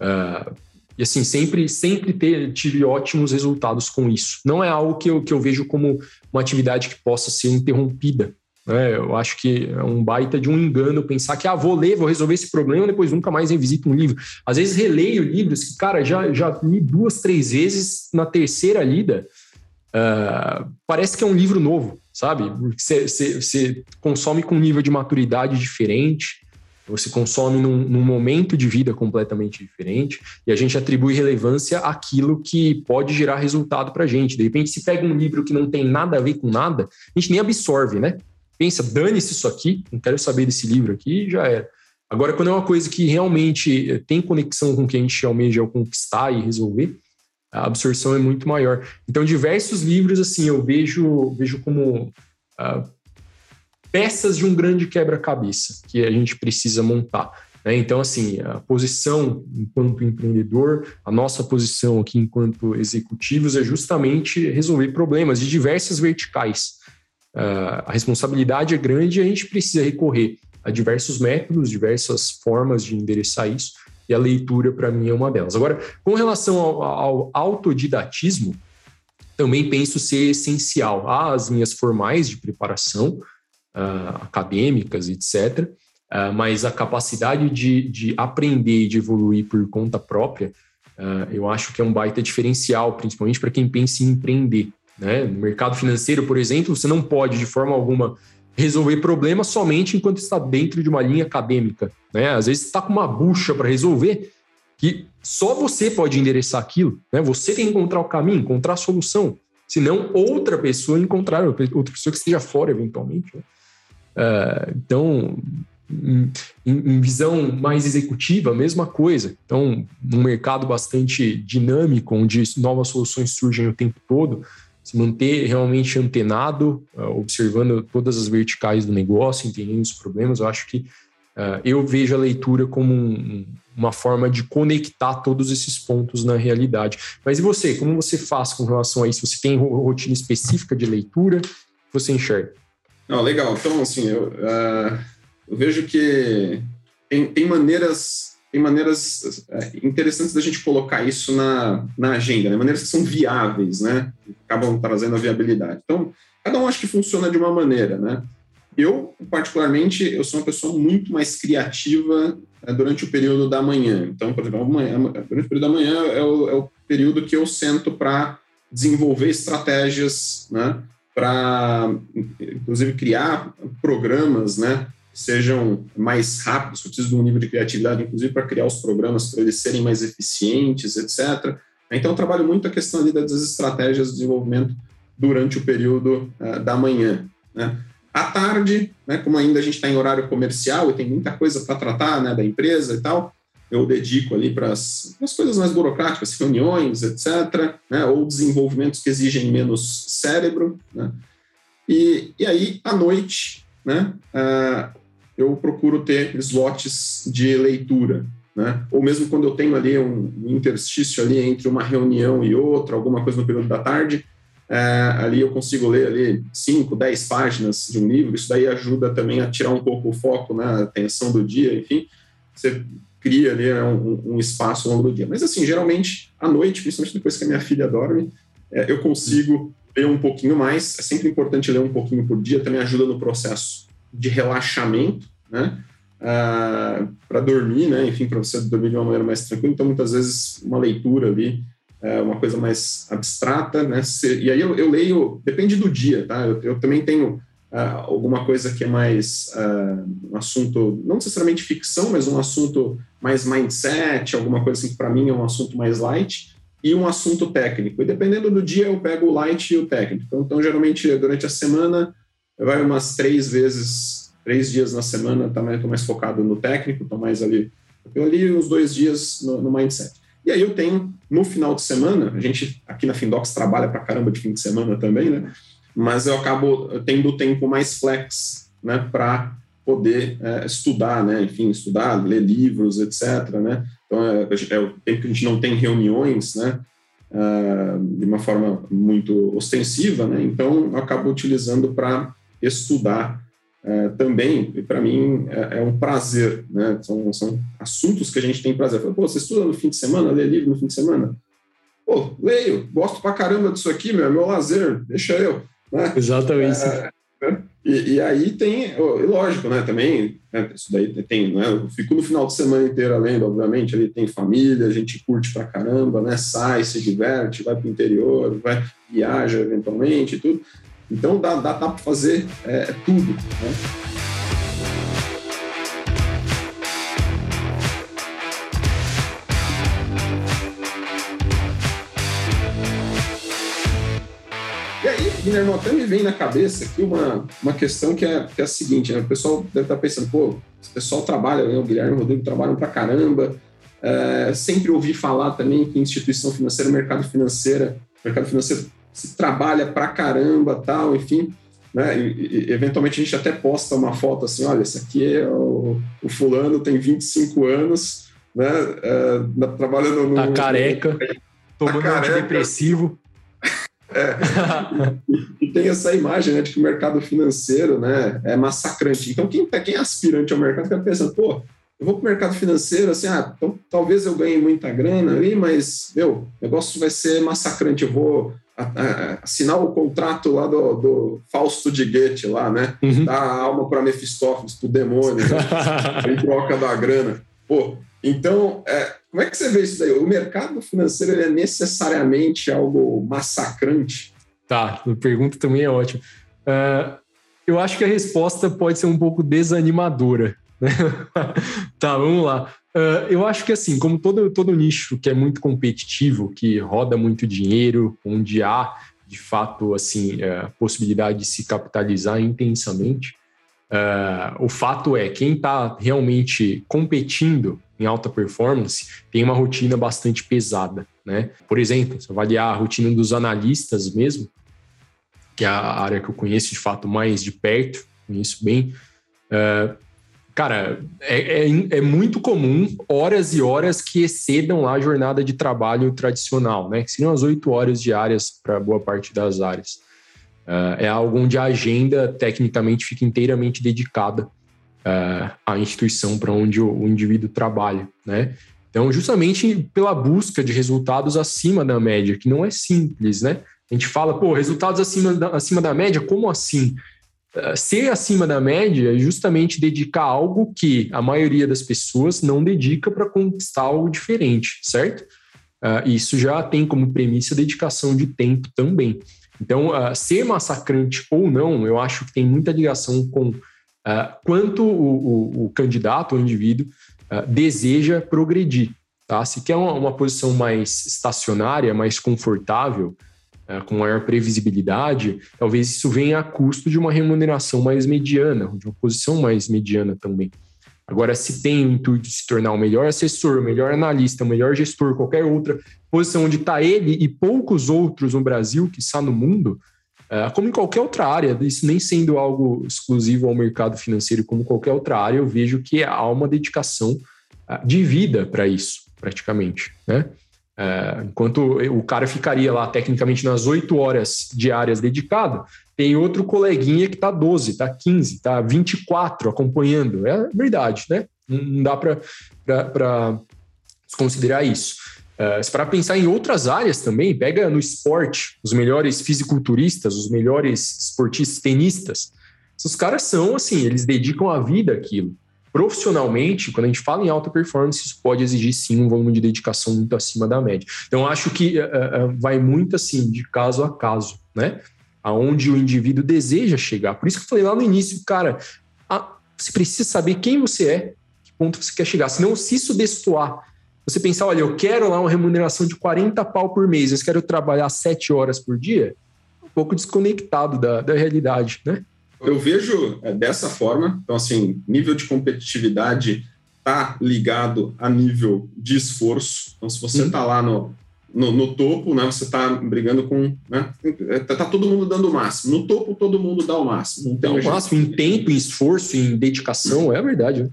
Uh, e assim, sempre, sempre ter, tive ótimos resultados com isso. Não é algo que eu, que eu vejo como uma atividade que possa ser interrompida. Né? Eu acho que é um baita de um engano pensar que, ah, vou ler, vou resolver esse problema, depois nunca mais revisito um livro. Às vezes releio livros que, cara, já, já li duas, três vezes, na terceira lida, Uh, parece que é um livro novo, sabe? Você, consome com um nível de maturidade diferente, você consome num, num, momento de vida completamente diferente, e a gente atribui relevância àquilo que pode gerar resultado para a gente. De repente, se pega um livro que não tem nada a ver com nada, a gente nem absorve, né? Pensa, dane-se isso aqui, não quero saber desse livro aqui, já era. Agora, quando é uma coisa que realmente tem conexão com o que a gente almeja conquistar e resolver, a absorção é muito maior. Então, diversos livros, assim, eu vejo, vejo como uh, peças de um grande quebra-cabeça que a gente precisa montar. Né? Então, assim, a posição enquanto empreendedor, a nossa posição aqui enquanto executivos é justamente resolver problemas de diversas verticais. Uh, a responsabilidade é grande e a gente precisa recorrer a diversos métodos, diversas formas de endereçar isso e a leitura, para mim, é uma delas. Agora, com relação ao, ao autodidatismo, também penso ser essencial. As linhas formais de preparação, uh, acadêmicas, etc., uh, ah, mas a capacidade de, de aprender e de evoluir por conta própria, uh, eu acho que é um baita diferencial, principalmente para quem pensa em empreender. Né? No mercado financeiro, por exemplo, você não pode, de forma alguma, resolver problemas somente enquanto está dentro de uma linha acadêmica. Né? Às vezes está com uma bucha para resolver que só você pode endereçar aquilo. Né? Você tem que encontrar o caminho, encontrar a solução. Senão, outra pessoa encontrar, outra pessoa que esteja fora, eventualmente. Né? Uh, então, em, em, visão mais executiva, mesma coisa. Então, num mercado bastante dinâmico, onde novas soluções surgem o tempo todo, se manter realmente antenado, uh, observando todas as verticais do negócio, entendendo os problemas. Eu acho que uh, eu vejo a leitura como um, uma forma de conectar todos esses pontos na realidade. Mas e você? Como você faz com relação a isso? Você tem rotina específica de leitura? Você enxerga? Não, legal. Então, assim, eu, uh, eu vejo que tem, tem maneiras tem maneiras é, interessantes da gente colocar isso na, na agenda, né? maneiras que são viáveis, né? Acabam trazendo a viabilidade. Então, cada um acha que funciona de uma maneira, né? Eu, particularmente, eu sou uma pessoa muito mais criativa é, durante o período da manhã. Então, por exemplo, amanhã, durante o período da manhã é o, é o período que eu sento para desenvolver estratégias, né? Para, inclusive, criar programas, né? sejam mais rápidos, eu preciso de um nível de criatividade, inclusive, para criar os programas, para eles serem mais eficientes, etc. Então, eu trabalho muito a questão ali das estratégias de desenvolvimento durante o período uh, da manhã. Né? À tarde, né, como ainda a gente está em horário comercial e tem muita coisa para tratar né, da empresa e tal, eu dedico ali para as coisas mais burocráticas, reuniões, etc., né, ou desenvolvimentos que exigem menos cérebro. Né? E, e aí, à noite, né, uh, eu procuro ter slots de leitura. né? Ou mesmo quando eu tenho ali um, interstício ali entre uma reunião e outra, alguma coisa no período da tarde, é, ali eu consigo ler ali 5, 10 páginas de um livro, isso daí ajuda também a tirar um pouco o foco, né, a atenção do dia, enfim, você cria ali né, um, um, espaço ao longo do dia. Mas assim, geralmente, à noite, principalmente depois que a minha filha dorme, é, eu consigo ler um pouquinho mais, é sempre importante ler um pouquinho por dia, também ajuda no processo de relaxamento, né, ah, para dormir, né? Enfim, para você dormir de uma maneira mais tranquila. Então, muitas vezes, uma leitura ali, é uma coisa mais abstrata, né? e aí eu, eu, leio, depende do dia, tá? Eu, eu também tenho uh, alguma coisa que é mais uh, um assunto, não necessariamente ficção, mas um assunto mais mindset, alguma coisa assim que para mim é um assunto mais light, e um assunto técnico. E dependendo do dia, eu pego o light e o técnico. Então, então geralmente, durante a semana, vai umas três vezes três dias na semana estou mais focado no técnico, estou mais ali, eu ali uns dois dias no, no, mindset. E aí eu tenho, no final de semana, a gente aqui na Findox trabalha para caramba de fim de semana também, né? Mas eu acabo tendo tempo mais flex, né, para poder é, estudar, né? Enfim, estudar, ler livros, etc, né? Então, é, é o tempo que a gente não tem reuniões, né? Uh, de uma forma muito ostensiva, né? Então, eu acabo utilizando para estudar é, também, para mim, é, é, um prazer, né? São, são assuntos que a gente tem prazer. Pô, você estuda no fim de semana, lê livro no fim de semana? Pô, leio, gosto pra caramba disso aqui, meu, é meu lazer, deixa eu. Né? Exatamente. É, né? e, e, aí tem, lógico, né, também, né, isso daí tem, né, eu fico no final de semana inteiro lendo, obviamente, ali tem família, a gente curte pra caramba, né, sai, se diverte, vai pro interior, vai, viaja eventualmente e tudo, então dá, dá, dá para fazer é, tudo. Né? Guilherme, até me vem na cabeça aqui uma, uma questão que é, que é a seguinte, né? O pessoal deve estar pensando, pô, esse pessoal trabalha, né? o Guilherme e o Rodrigo trabalham pra caramba. É, sempre ouvi falar também que instituição financeira, mercado financeiro, mercado financeiro se trabalha pra caramba, tal, enfim né? E, e, eventualmente a gente até posta uma foto assim, olha, esse aqui é o, o fulano, tem 25 anos, né? É, trabalhando no... Tá careca, tá tomando careca. antidepressivo. É. e, tem essa imagem né, de que o mercado financeiro né, é massacrante. Então, quem, tá, quem é aspirante ao mercado fica pensando, pô, eu vou para o mercado financeiro, assim, ah, então talvez eu ganhe muita grana ali, mas, meu, o negócio vai ser massacrante, eu vou assinar o contrato lá do, do Fausto de Goethe lá, né? Uhum. Dar a alma para Mefistófeles, para o demônio, né? em troca da grana. Pô, então, é, como é que você vê isso daí? O mercado financeiro é necessariamente algo massacrante? Tá, a pergunta também é ótima. Uh, eu acho que a resposta pode ser um pouco desanimadora. Né? tá, vamos lá. Uh, eu acho que assim, como todo, todo nicho que é muito competitivo, que roda muito dinheiro, onde há de fato assim a uh, possibilidade de se capitalizar intensamente, uh, o fato é quem está realmente competindo em alta performance tem uma rotina bastante pesada, né? Por exemplo, se avaliar a rotina dos analistas mesmo, que é a área que eu conheço de fato mais de perto, conheço bem, uh, Cara, é, é, é, muito comum horas e horas que excedam lá a jornada de trabalho tradicional, né? Que seriam as oito horas diárias para boa parte das áreas. Uh, é algo onde a agenda, tecnicamente, fica inteiramente dedicada uh, à instituição para onde o, indivíduo trabalha, né? Então, justamente pela busca de resultados acima da média, que não é simples, né? A gente fala, pô, resultados acima da, acima da média, como assim? Eh, ser acima da média é justamente dedicar algo que a maioria das pessoas não dedica para conquistar algo diferente, certo? Uh, isso já tem como premissa dedicação de tempo também. Então, ser massacrante ou não, eu acho que tem muita ligação com uh, quanto o, o, o, candidato, o indivíduo, deseja progredir. Tá? Se quer uma, uma posição mais estacionária, mais confortável, é, com maior previsibilidade, talvez isso venha a custo de uma remuneração mais mediana, de uma posição mais mediana também. Agora, se tem o intuito de se tornar o melhor assessor, o melhor analista, o melhor gestor, qualquer outra posição onde está ele e poucos outros no Brasil, que está no mundo, como em qualquer outra área, isso nem sendo algo exclusivo ao mercado financeiro, como qualquer outra área, eu vejo que há uma dedicação de vida para isso, praticamente, né? É, enquanto o cara ficaria lá tecnicamente nas oito horas diárias dedicado, tem outro coleguinha que está 12, está 15, está 24 acompanhando. É verdade, né? Não dá para considerar isso. Uh, para pensar em outras áreas também, pega no esporte, os melhores fisiculturistas, os melhores esportistas, tenistas. Esses caras são assim, eles dedicam a vida àquilo. Profissionalmente, quando a gente fala em alta performance, isso pode exigir sim um volume de dedicação muito acima da média. Então, acho que uh, uh, vai muito assim, de caso a caso, né? Aonde o indivíduo deseja chegar. Por isso que eu falei lá no início, cara, a, você precisa saber quem você é, que ponto você quer chegar. Senão, se isso destoar você pensar, olha, eu quero lá uma remuneração de 40 pau por mês, eu quero trabalhar 7 horas por dia, um pouco desconectado da, da realidade, né? Eu vejo é, dessa forma, então assim, nível de competitividade está ligado a nível de esforço. Então, se você está uhum. lá no, no, no, topo, né, você está brigando com. Né, tá, tá, todo mundo dando o máximo. No topo, todo mundo dá o máximo. Não tem o máximo em tempo, em esforço, em dedicação, é verdade.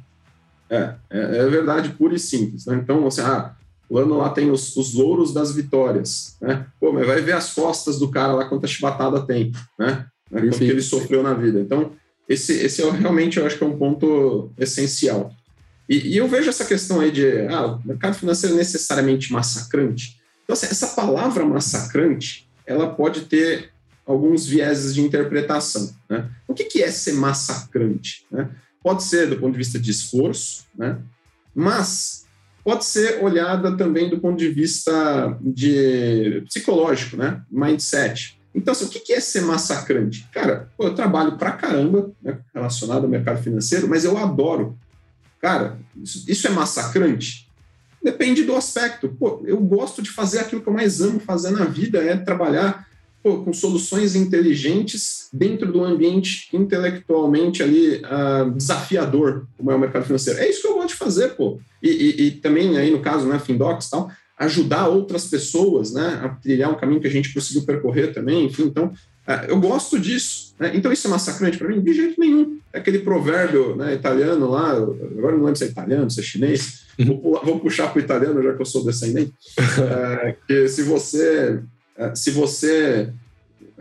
Né? É, é, é, verdade pura e simples. Né? Então, você, ah, o ano lá tem os, os louros das vitórias, né? Pô, mas vai ver as costas do cara lá, quanta chibatada tem, né? né? Quanto que ele sofreu na vida. Então, esse, esse é realmente, eu acho que é um ponto essencial. E, e eu vejo essa questão aí de, ah, o mercado financeiro é necessariamente massacrante. Então, assim, essa palavra massacrante, ela pode ter alguns vieses de interpretação, né? O que, que é ser massacrante, né? Pode ser do ponto de vista de esforço, né? mas pode ser olhada também do ponto de vista de psicológico, né? mindset. Então, assim, o que é ser massacrante? Cara, pô, eu trabalho pra caramba né, relacionado ao mercado financeiro, mas eu adoro. Cara, isso, isso é massacrante? Depende do aspecto. Pô, eu gosto de fazer aquilo que eu mais amo fazer na vida, é trabalhar pô, com soluções inteligentes dentro do ambiente intelectualmente ali uh, desafiador, como é o mercado financeiro. É isso que eu gosto de fazer, pô. E, e, e também aí no caso, né, Findocs e tal, ajudar outras pessoas, né, a trilhar um caminho que a gente conseguiu percorrer também, enfim, então uh, eu gosto disso. Né? Então isso é massacrante para mim? De jeito nenhum. É aquele provérbio né, italiano lá, agora não lembro se é italiano, se é chinês, uhum. vou, vou puxar para o italiano, já que eu sou descendente, uh, que se você se você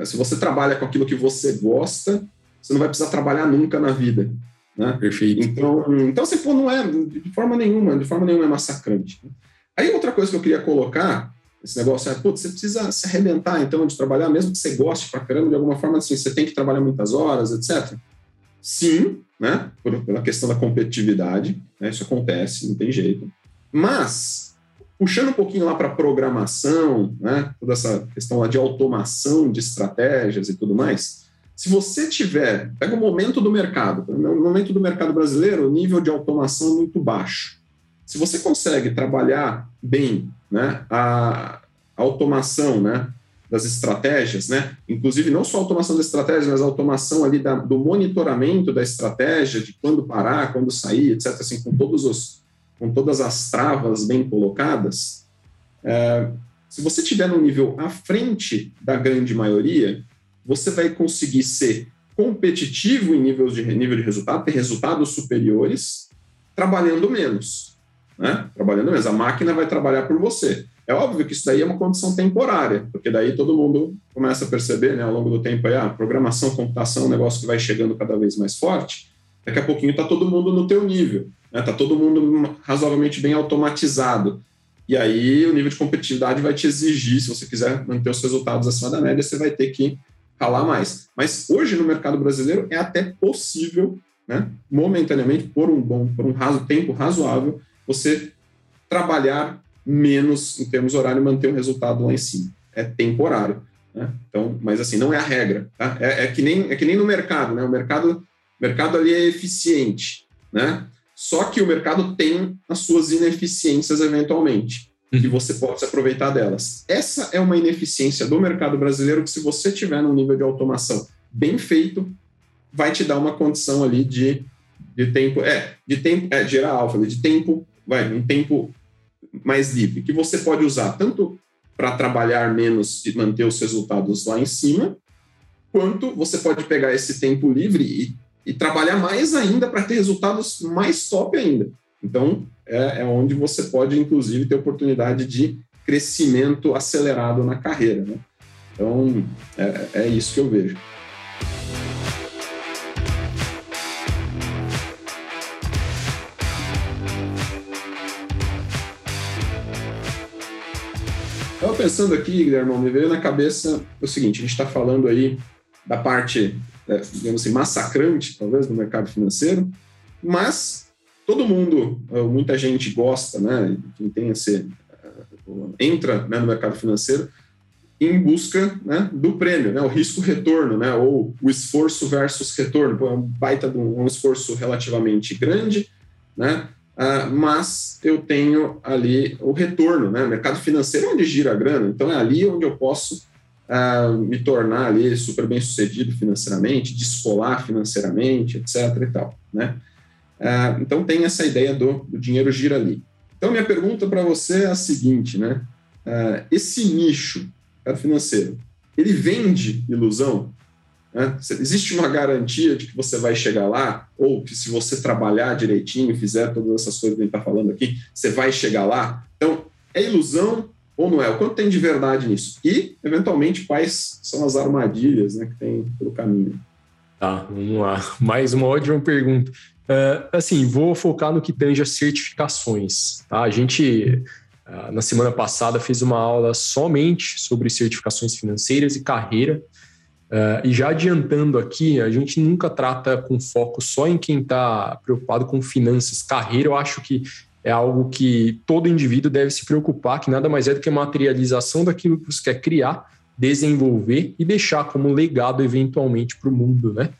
se você trabalha com aquilo que você gosta, você não vai precisar trabalhar nunca na vida. Né? Perfeito. Então, então se for, não é de forma nenhuma, de forma nenhuma é massacrante. Aí outra coisa que eu queria colocar, esse negócio é, putz, você precisa se arrebentar então de trabalhar, mesmo que você goste pra caramba, de alguma forma assim, você tem que trabalhar muitas horas, etc. Sim, né? Por, pela questão da competitividade, né? isso acontece, não tem jeito. Mas Puxando um pouquinho lá para programação, né, toda essa questão lá de automação de estratégias e tudo mais, se você tiver, pega o momento do mercado, no momento do mercado brasileiro, o nível de automação é muito baixo. Se você consegue trabalhar bem né, a automação né, das estratégias, né, inclusive não só a automação das estratégias, mas a automação ali da, do monitoramento da estratégia, de quando parar, quando sair, etc., assim, com todos os com todas as travas bem colocadas, é, se você estiver no nível à frente da grande maioria, você vai conseguir ser competitivo em nível de, nível de resultado, ter resultados superiores, trabalhando menos. Né? Trabalhando menos. A máquina vai trabalhar por você. É óbvio que isso daí é uma condição temporária, porque daí todo mundo começa a perceber né, ao longo do tempo aí, a ah, programação, computação, um negócio que vai chegando cada vez mais forte. Daqui a pouquinho está todo mundo no teu nível. Está né? Tá todo mundo razoavelmente bem automatizado. E aí o nível de competitividade vai te exigir, se você quiser manter os resultados acima da média, você vai ter que ralar mais. Mas hoje no mercado brasileiro é até possível, né, momentaneamente, por um bom, por um tempo razoável, você trabalhar menos em termos horário e manter um resultado lá em cima. É temporário. Né? Então, mas assim, não é a regra. Tá? É, é, que nem, é que nem no mercado, né? O mercado, o mercado ali é eficiente. Né? Só que o mercado tem as suas ineficiências eventualmente, uhum. que você pode se aproveitar delas. Essa é uma ineficiência do mercado brasileiro que, se você tiver num nível de automação bem feito, vai te dar uma condição ali de, de tempo, é, de tempo, é, gerar alfa, de tempo, vai, um tempo mais livre, que você pode usar tanto para trabalhar menos e manter os resultados lá em cima, quanto você pode pegar esse tempo livre e e trabalhar mais ainda para ter resultados mais top ainda. Então, é, é onde você pode, inclusive, ter oportunidade de crescimento acelerado na carreira. Né? Então, é, é isso que eu vejo. Estava pensando aqui, Guilherme, me veio na cabeça o seguinte: a gente está falando aí da parte, é, digamos assim, massacrante, talvez, do mercado financeiro, mas todo mundo, muita gente gosta, né? Quem tem esse, é, entra né, no mercado financeiro em busca né, do prêmio, né, o risco-retorno, né, ou o esforço versus retorno. É um baita um esforço relativamente grande, né, Uh, mas eu tenho ali o retorno, né? Mercado financeiro é onde gira a grana, então é ali onde eu posso uh, me tornar ali super bem sucedido financeiramente, descolar financeiramente, etc. e tal, né? Uh, então tem essa ideia do, do, dinheiro gira ali. Então minha pergunta para você é a seguinte, né? esse nicho, mercado financeiro, ele vende ilusão? Né? Existe uma garantia de que você vai chegar lá, ou que se você trabalhar direitinho, fizer todas essas coisas que a gente está falando aqui, você vai chegar lá? Então, é ilusão ou não é? O quanto tem de verdade nisso? E, eventualmente, quais são as armadilhas né, que tem pelo caminho? Tá, vamos lá. Mais uma ótima pergunta. Uh, assim, vou focar no que tange as certificações. Tá? A gente, uh, na semana passada, fez uma aula somente sobre certificações financeiras e carreira. Uh, e já adiantando aqui, a gente nunca trata com foco só em quem está preocupado com finanças. Carreira, eu acho que é algo que todo indivíduo deve se preocupar, que nada mais é do que a materialização daquilo que você quer criar, desenvolver e deixar como legado eventualmente para o mundo, né?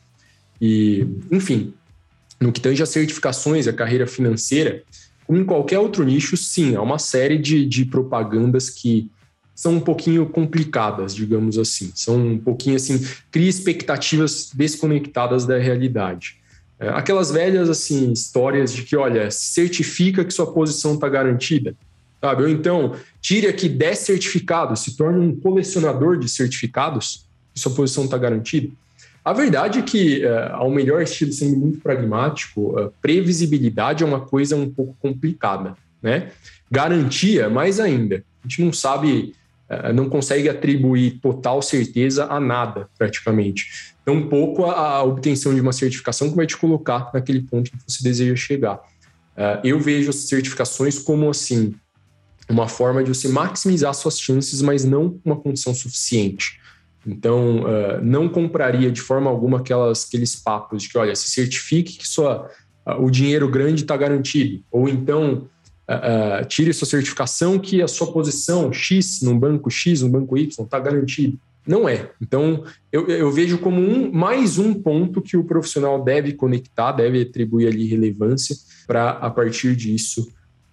E, enfim, no que tange as certificações, a carreira financeira, como em qualquer outro nicho, sim, há uma série de, de propagandas que são um pouquinho complicadas, digamos assim. São um pouquinho assim, cria expectativas desconectadas da realidade. É, aquelas velhas assim histórias de que, olha, certifica que sua posição está garantida, sabe? Ou então, tire aqui 10 certificados, se torne um colecionador de certificados, que sua posição está garantida. A verdade é que, é, ao melhor estilo, sendo muito pragmático, a previsibilidade é uma coisa um pouco complicada, né? Garantia, mais ainda. A gente não sabe é, não consegue atribuir total certeza a nada, praticamente. Então, pouco a, a, obtenção de uma certificação que vai te colocar naquele ponto que você deseja chegar. É, eu vejo as certificações como, assim, uma forma de você maximizar suas chances, mas não uma condição suficiente. Então, uh, não compraria de forma alguma aquelas, aqueles papos de que, olha, se certifique que sua, uh, o dinheiro grande está garantido. Ou então, uh, tire sua certificação que a sua posição X no banco X, no banco Y, está garantido. Não é. Então, eu, eu, vejo como um, mais um ponto que o profissional deve conectar, deve atribuir ali relevância para, a partir disso,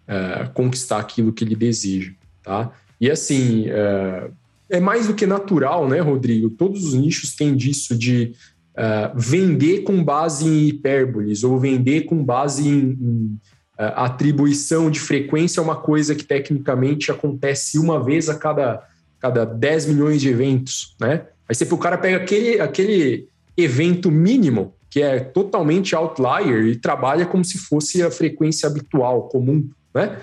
uh, conquistar aquilo que ele deseja. Tá? E assim, uh, é mais do que natural, né, Rodrigo? Todos os nichos têm disso de uh, vender com base em hipérboles ou vender com base em, em a atribuição de frequência é uma coisa que tecnicamente acontece uma vez a cada, cada 10 milhões de eventos, né? Aí você, o cara pega aquele, aquele evento mínimo, que é totalmente outlier, e trabalha como se fosse a frequência habitual, comum, né?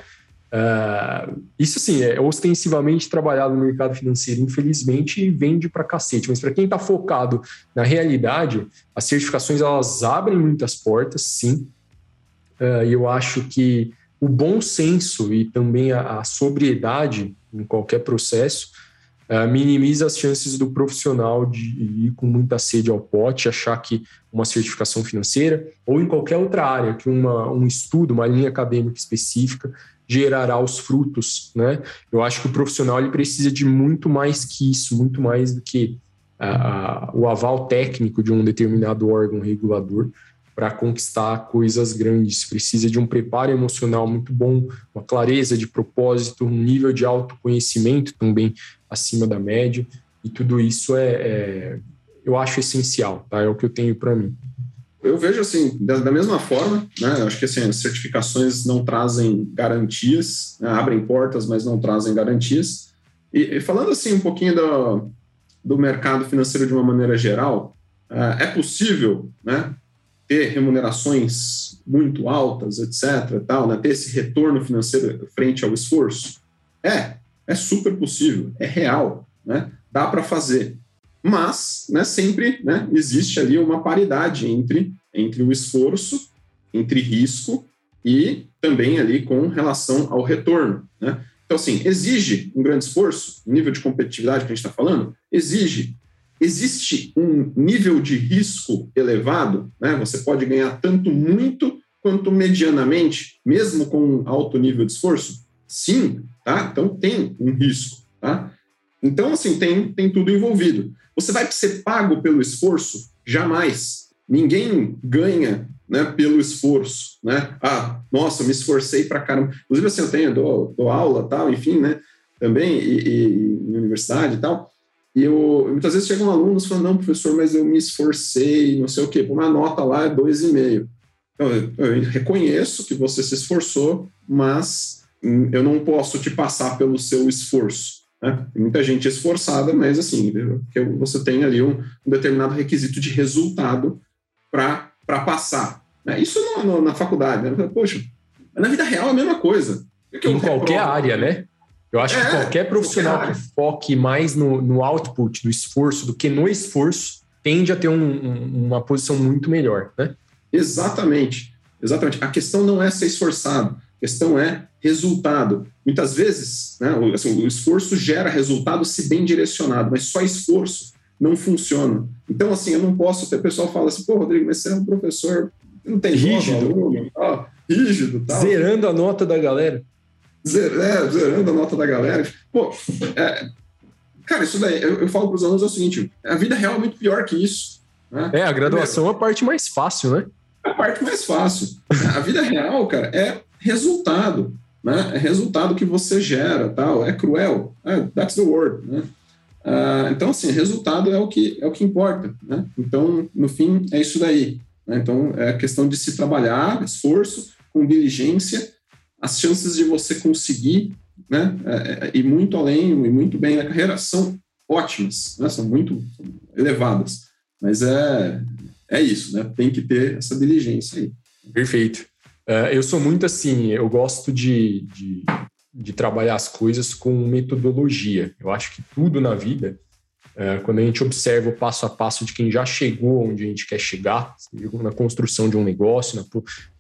Uh, isso sim, é ostensivamente trabalhado no mercado financeiro, infelizmente, vende para cacete. Mas para quem está focado na realidade, as certificações elas abrem muitas portas, sim. Uh, eu acho que o bom senso e também a, a sobriedade em qualquer processo uh, minimiza as chances do profissional de ir com muita sede ao pote, achar que uma certificação financeira ou em qualquer outra área, que uma, um estudo, uma linha acadêmica específica gerará os frutos, né? Eu acho que o profissional ele precisa de muito mais que isso, muito mais do que uh, o aval técnico de um determinado órgão regulador para conquistar coisas grandes. Precisa de um preparo emocional muito bom, uma clareza de propósito, um nível de autoconhecimento também acima da média. E tudo isso é, é eu acho essencial, tá? É o que eu tenho para mim. Eu vejo assim, da, da mesma forma, né? Acho que assim, as certificações não trazem garantias, né? abrem portas, mas não trazem garantias. E, e falando assim um pouquinho do, do mercado financeiro de uma maneira geral, uh, é possível, né? Ter remunerações muito altas, etc., tal, né? ter esse retorno financeiro frente ao esforço? É, é super possível, é real, né? dá para fazer. Mas né, sempre né, existe ali uma paridade entre, entre o esforço, entre risco e também ali com relação ao retorno. Né? Então, assim, exige um grande esforço, nível de competitividade que a gente está falando, exige. Existe um nível de risco elevado, né? Você pode ganhar tanto muito quanto medianamente, mesmo com um alto nível de esforço? Sim, tá? Então tem um risco, tá? Então, assim, tem, tem tudo envolvido. Você vai ser pago pelo esforço? Jamais. Ninguém ganha né, pelo esforço, né? Ah, nossa, me esforcei para caramba. Inclusive, assim, eu tenho, dou, dou aula, tal, enfim, né? Também, e, e, em universidade e tal. E eu, muitas vezes chegam alunos falando, não, professor, mas eu me esforcei, não sei o quê. Uma nota lá é dois e meio. Então, eu, eu reconheço que você se esforçou, mas eu não posso te passar pelo seu esforço. Né? Tem muita gente esforçada, mas assim, que você tem ali um, um determinado requisito de resultado para passar. Né? Isso no, no, na faculdade, né? Poxa, na vida real é a mesma coisa. em qualquer área, né? Eu acho é, que qualquer profissional que foque mais no, no output, no esforço, do que no esforço, tende a ter um, um, uma posição muito melhor, né? Exatamente. Exatamente. A questão não é ser esforçado, a questão é resultado. Muitas vezes, né, o, assim, o esforço gera resultado se bem direcionado, mas só esforço não funciona. Então, assim, eu não posso ter pessoal fala assim, pô, Rodrigo, mas você é um professor não tem rígido, aluno, tal, rígido, tal. Zerando a nota da galera. Zer, é, zerando a nota da galera. Pô, é, cara, isso daí, eu, eu falo para os alunos é o seguinte: a vida é realmente pior que isso. Né? É, a graduação é a parte mais fácil, né? É a parte mais fácil. a vida real, cara, é resultado. Né? É resultado que você gera, tal. É cruel. É, that's the word, né? Uh, então, assim, resultado é o que é o que importa, né? Então, no fim, é isso daí. Né? Então, é questão de se trabalhar, esforço, com diligência, as chances de você conseguir né, é, é, ir muito além e muito bem na carreira são ótimas, né? são muito elevadas. Mas é, é isso, né? tem que ter essa diligência aí. Perfeito. Uh, eu sou muito assim, eu gosto de, de, de trabalhar as coisas com metodologia. Eu acho que tudo na vida é, quando a gente observa o passo a passo de quem já chegou onde a gente quer chegar, na construção de um negócio,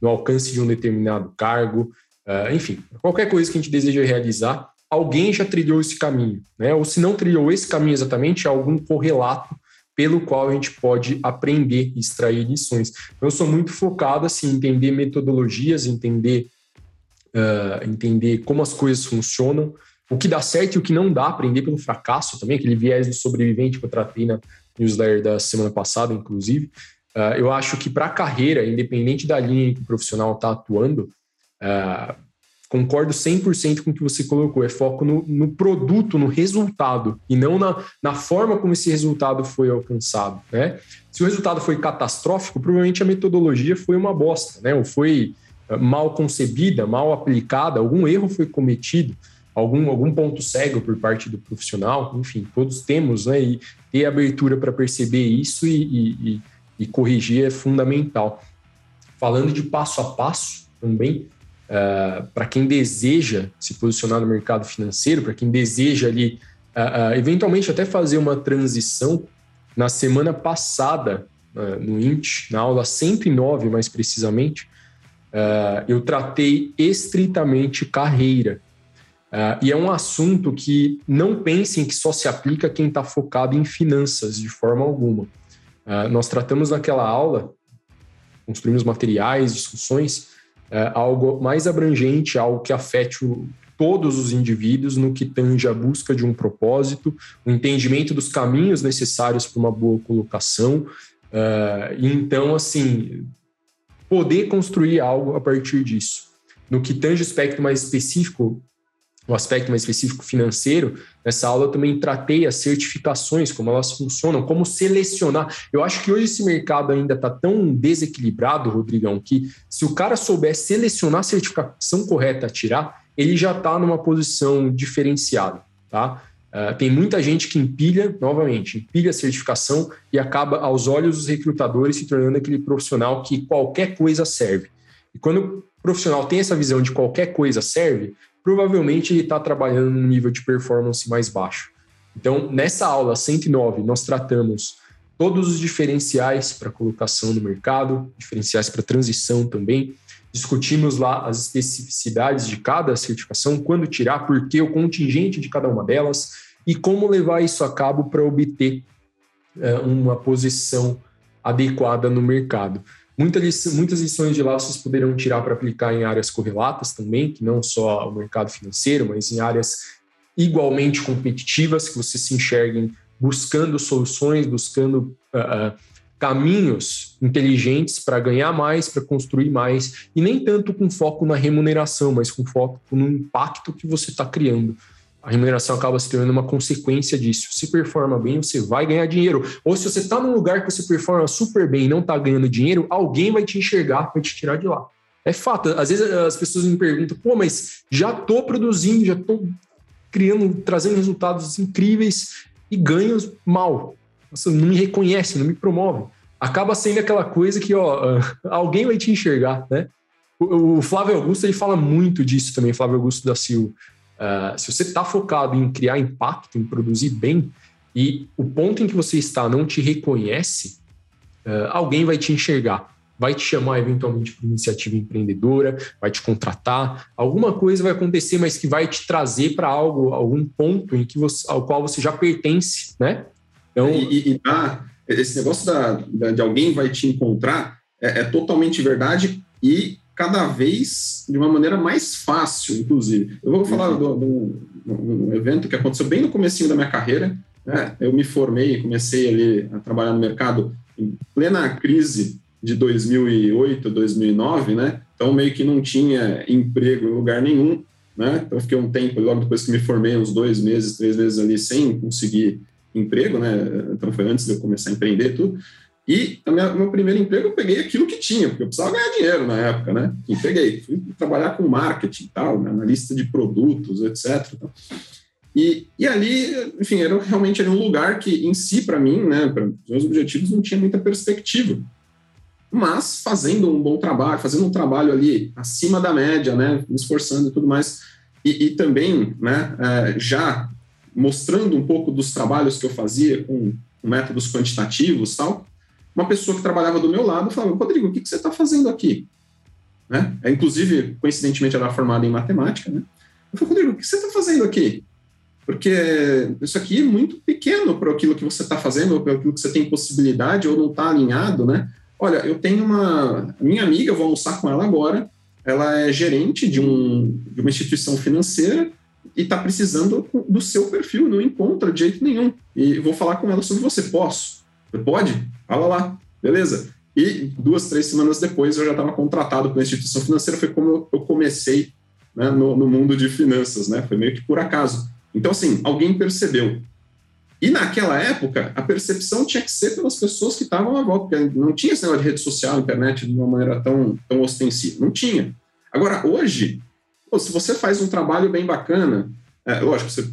no alcance de um determinado cargo, é, enfim, qualquer coisa que a gente deseja realizar, alguém já trilhou esse caminho, né? Ou se não trilhou esse caminho exatamente, algum correlato pelo qual a gente pode aprender e extrair lições. Eu sou muito focado assim, em entender metodologias, entender, uh, entender como as coisas funcionam, o que dá certo e o que não dá, aprender pelo fracasso também, aquele viés do sobrevivente que eu tratei na newsletter da semana passada, inclusive. Uh, eu acho que para a carreira, independente da linha em que o profissional está atuando, uh, concordo 100% com o que você colocou, é foco no, no, produto, no resultado, e não na, na forma como esse resultado foi alcançado. Né? Se o resultado foi catastrófico, provavelmente a metodologia foi uma bosta, né? ou foi ah, mal concebida, mal aplicada, algum erro foi cometido algum, algum ponto cego por parte do profissional, enfim, todos temos, né? E ter abertura para perceber isso e, e, e, corrigir é fundamental. Falando de passo a passo também, uh, para quem deseja se posicionar no mercado financeiro, para quem deseja ali, uh, eventualmente até fazer uma transição, na semana passada, no INT, na aula 109 mais precisamente, eu tratei estritamente carreira Uh, e é um assunto que não pensem que só se aplica quem está focado em finanças, de forma alguma. Uh, nós tratamos naquela aula, construímos materiais, discussões, uh, algo mais abrangente, algo que afete o, todos os indivíduos no que tange a busca de um propósito, o entendimento dos caminhos necessários para uma boa colocação. e então, assim, poder construir algo a partir disso. No que tange o aspecto mais específico, o aspecto mais específico financeiro, nessa aula eu também tratei as certificações, como elas funcionam, como selecionar. Eu acho que hoje esse mercado ainda está tão desequilibrado, Rodrigão, que se o cara souber selecionar a certificação correta a tirar, ele já está numa posição diferenciada, tá? Uh, tem muita gente que empilha, novamente, empilha a certificação e acaba, aos olhos dos recrutadores, se tornando aquele profissional que qualquer coisa serve. E quando o profissional tem essa visão de qualquer coisa serve, provavelmente ele está trabalhando num nível de performance mais baixo. Então, nessa aula 109, nós tratamos todos os diferenciais para colocação no mercado, diferenciais para transição também. Discutimos lá as especificidades de cada certificação, quando tirar, por que, o contingente de cada uma delas e como levar isso a cabo para obter é, uma posição adequada no mercado. Muitas, muitas lições de lá vocês poderão tirar para aplicar em áreas correlatas também, que não só o mercado financeiro, mas em áreas igualmente competitivas, que vocês se enxerguem buscando soluções, buscando uh, uh, caminhos inteligentes para ganhar mais, para construir mais, e nem tanto com foco na remuneração, mas com foco no impacto que você está criando. A remuneração acaba se tornando uma consequência disso. Se performa bem, você vai ganhar dinheiro. Ou se você está num lugar que você performa super bem e não está ganhando dinheiro, alguém vai te enxergar, vai te tirar de lá. É fato. Às vezes as pessoas me perguntam, pô, mas já estou produzindo, já estou criando, trazendo resultados incríveis e ganho mal. Você não me reconhece, não me promove. Acaba sendo aquela coisa que ó, alguém vai te enxergar, né? O, Flávio Augusto ele fala muito disso também, Flávio Augusto da Silva. Uh, se você está focado em criar impacto, em produzir bem, e o ponto em que você está não te reconhece, uh, alguém vai te enxergar vai te chamar eventualmente para iniciativa empreendedora, vai te contratar, alguma coisa vai acontecer, mas que vai te trazer para algo, algum ponto em que você, ao qual você já pertence, né? Então, e, e esse negócio da, da, de alguém vai te encontrar é, é, totalmente verdade e cada vez de uma maneira mais fácil, inclusive. Eu vou falar de um evento que aconteceu bem no comecinho da minha carreira. Né? Eu me formei, comecei ali a trabalhar no mercado em plena crise de 2008, 2009, né? Então meio que não tinha emprego em lugar nenhum, né? Então fiquei um tempo, logo depois que me formei, uns dois meses, três meses ali sem conseguir emprego, né? Então foi antes de eu começar a empreender tudo. E o meu primeiro emprego eu peguei aquilo que tinha, porque eu precisava ganhar dinheiro na época, né? E peguei, fui trabalhar com marketing tal, né? analista de produtos, etc. E, e ali, enfim, era realmente era um lugar que em si, para mim, né, para os meus objetivos, não tinha muita perspectiva mas fazendo um bom trabalho, fazendo um trabalho ali acima da média, né, me esforçando e tudo mais, e, e também, né, é, já mostrando um pouco dos trabalhos que eu fazia com, com métodos quantitativos tal, uma pessoa que trabalhava do meu lado falava, Rodrigo, o que, que você está fazendo aqui? Né? É, inclusive, coincidentemente, ela era formada em matemática, né? Eu falei, Rodrigo, o que você está fazendo aqui? Porque isso aqui é muito pequeno para aquilo que você está fazendo, ou para aquilo que você tem possibilidade, ou não está alinhado, né? Olha, eu tenho uma. Minha amiga, eu vou almoçar com ela agora. Ela é gerente de, um, de uma instituição financeira e está precisando do seu perfil, não encontra de jeito nenhum. E vou falar com ela sobre você. Posso? Pode? Fala lá. Beleza. E duas, três semanas depois eu já estava contratado pela instituição financeira. Foi como eu comecei né, no, no, mundo de finanças, né? Foi meio que por acaso. Então, assim, alguém percebeu. E naquela época, a percepção tinha que ser pelas pessoas que estavam à volta, porque não tinha esse negócio de rede social, internet de uma maneira tão, tão ostensiva. Não tinha. Agora, hoje, pô, se você faz um trabalho bem bacana, é, lógico, você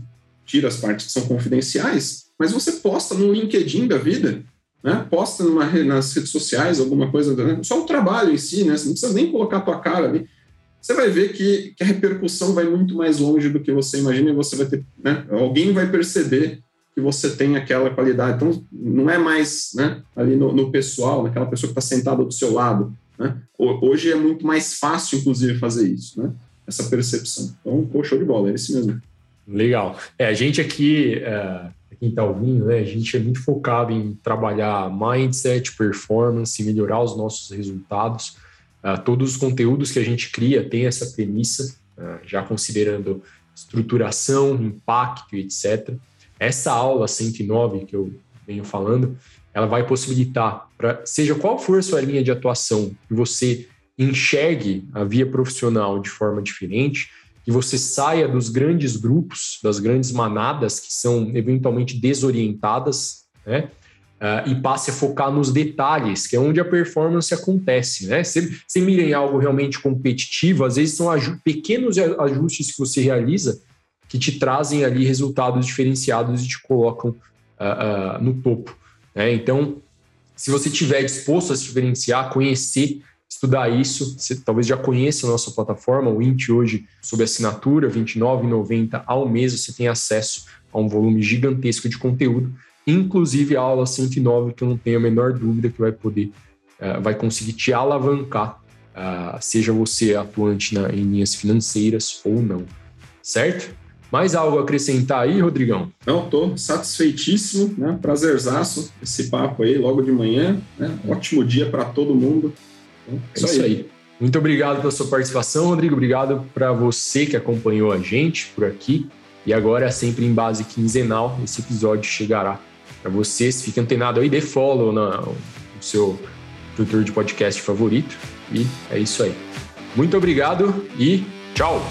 tira as partes que são confidenciais, mas você posta no LinkedIn da vida, né? posta numa, nas redes sociais alguma coisa, né? só o trabalho em si, né? você não precisa nem colocar a tua cara ali. Você vai ver que, que a repercussão vai muito mais longe do que você imagina e você vai ter, né? alguém vai perceber que você tem aquela qualidade. Então, não é mais né, ali no, no pessoal, naquela pessoa que está sentada do seu lado. Né? Hoje é muito mais fácil, inclusive, fazer isso, né? essa percepção. Então, pô, show de bola, é esse mesmo. Legal. É, a gente aqui, é, quem está ouvindo, né, a gente é muito focado em trabalhar mindset, performance, melhorar os nossos resultados. Uh, todos os conteúdos que a gente cria tem essa premissa, uh, já considerando estruturação, impacto, etc. Essa aula 109 que eu venho falando, ela vai possibilitar, para seja qual for a sua linha de atuação, que você enxergue a via profissional de forma diferente, que você saia dos grandes grupos, das grandes manadas que são eventualmente desorientadas, né? Uh, e passe a focar nos detalhes, que é onde a performance acontece, né? Se, se mira em algo realmente competitivo, às vezes são pequenos ajustes que você realiza que te trazem ali resultados diferenciados e te colocam uh, uh, no topo. Né? Então, se você estiver disposto a se diferenciar, conhecer, estudar isso, você talvez já conheça a nossa plataforma, o Int hoje, sob assinatura, R$ 29,90 ao mês, você tem acesso a um volume gigantesco de conteúdo, inclusive a aula 109, que eu não tenho a menor dúvida que vai poder, uh, vai conseguir te alavancar, uh, seja você atuante na, em linhas financeiras ou não, certo? Mais algo a acrescentar aí, Rodrigão? Não, estou satisfeitíssimo, né? Prazerzaço esse papo aí logo de manhã, né? Ótimo dia para todo mundo. É isso, aí. aí. Muito obrigado pela sua participação, Rodrigo. Obrigado para você que acompanhou a gente por aqui. E agora, sempre em base quinzenal, esse episódio chegará para vocês. Fique antenado aí, dê follow na, no seu tutor de podcast favorito. E é isso aí. Muito obrigado e tchau!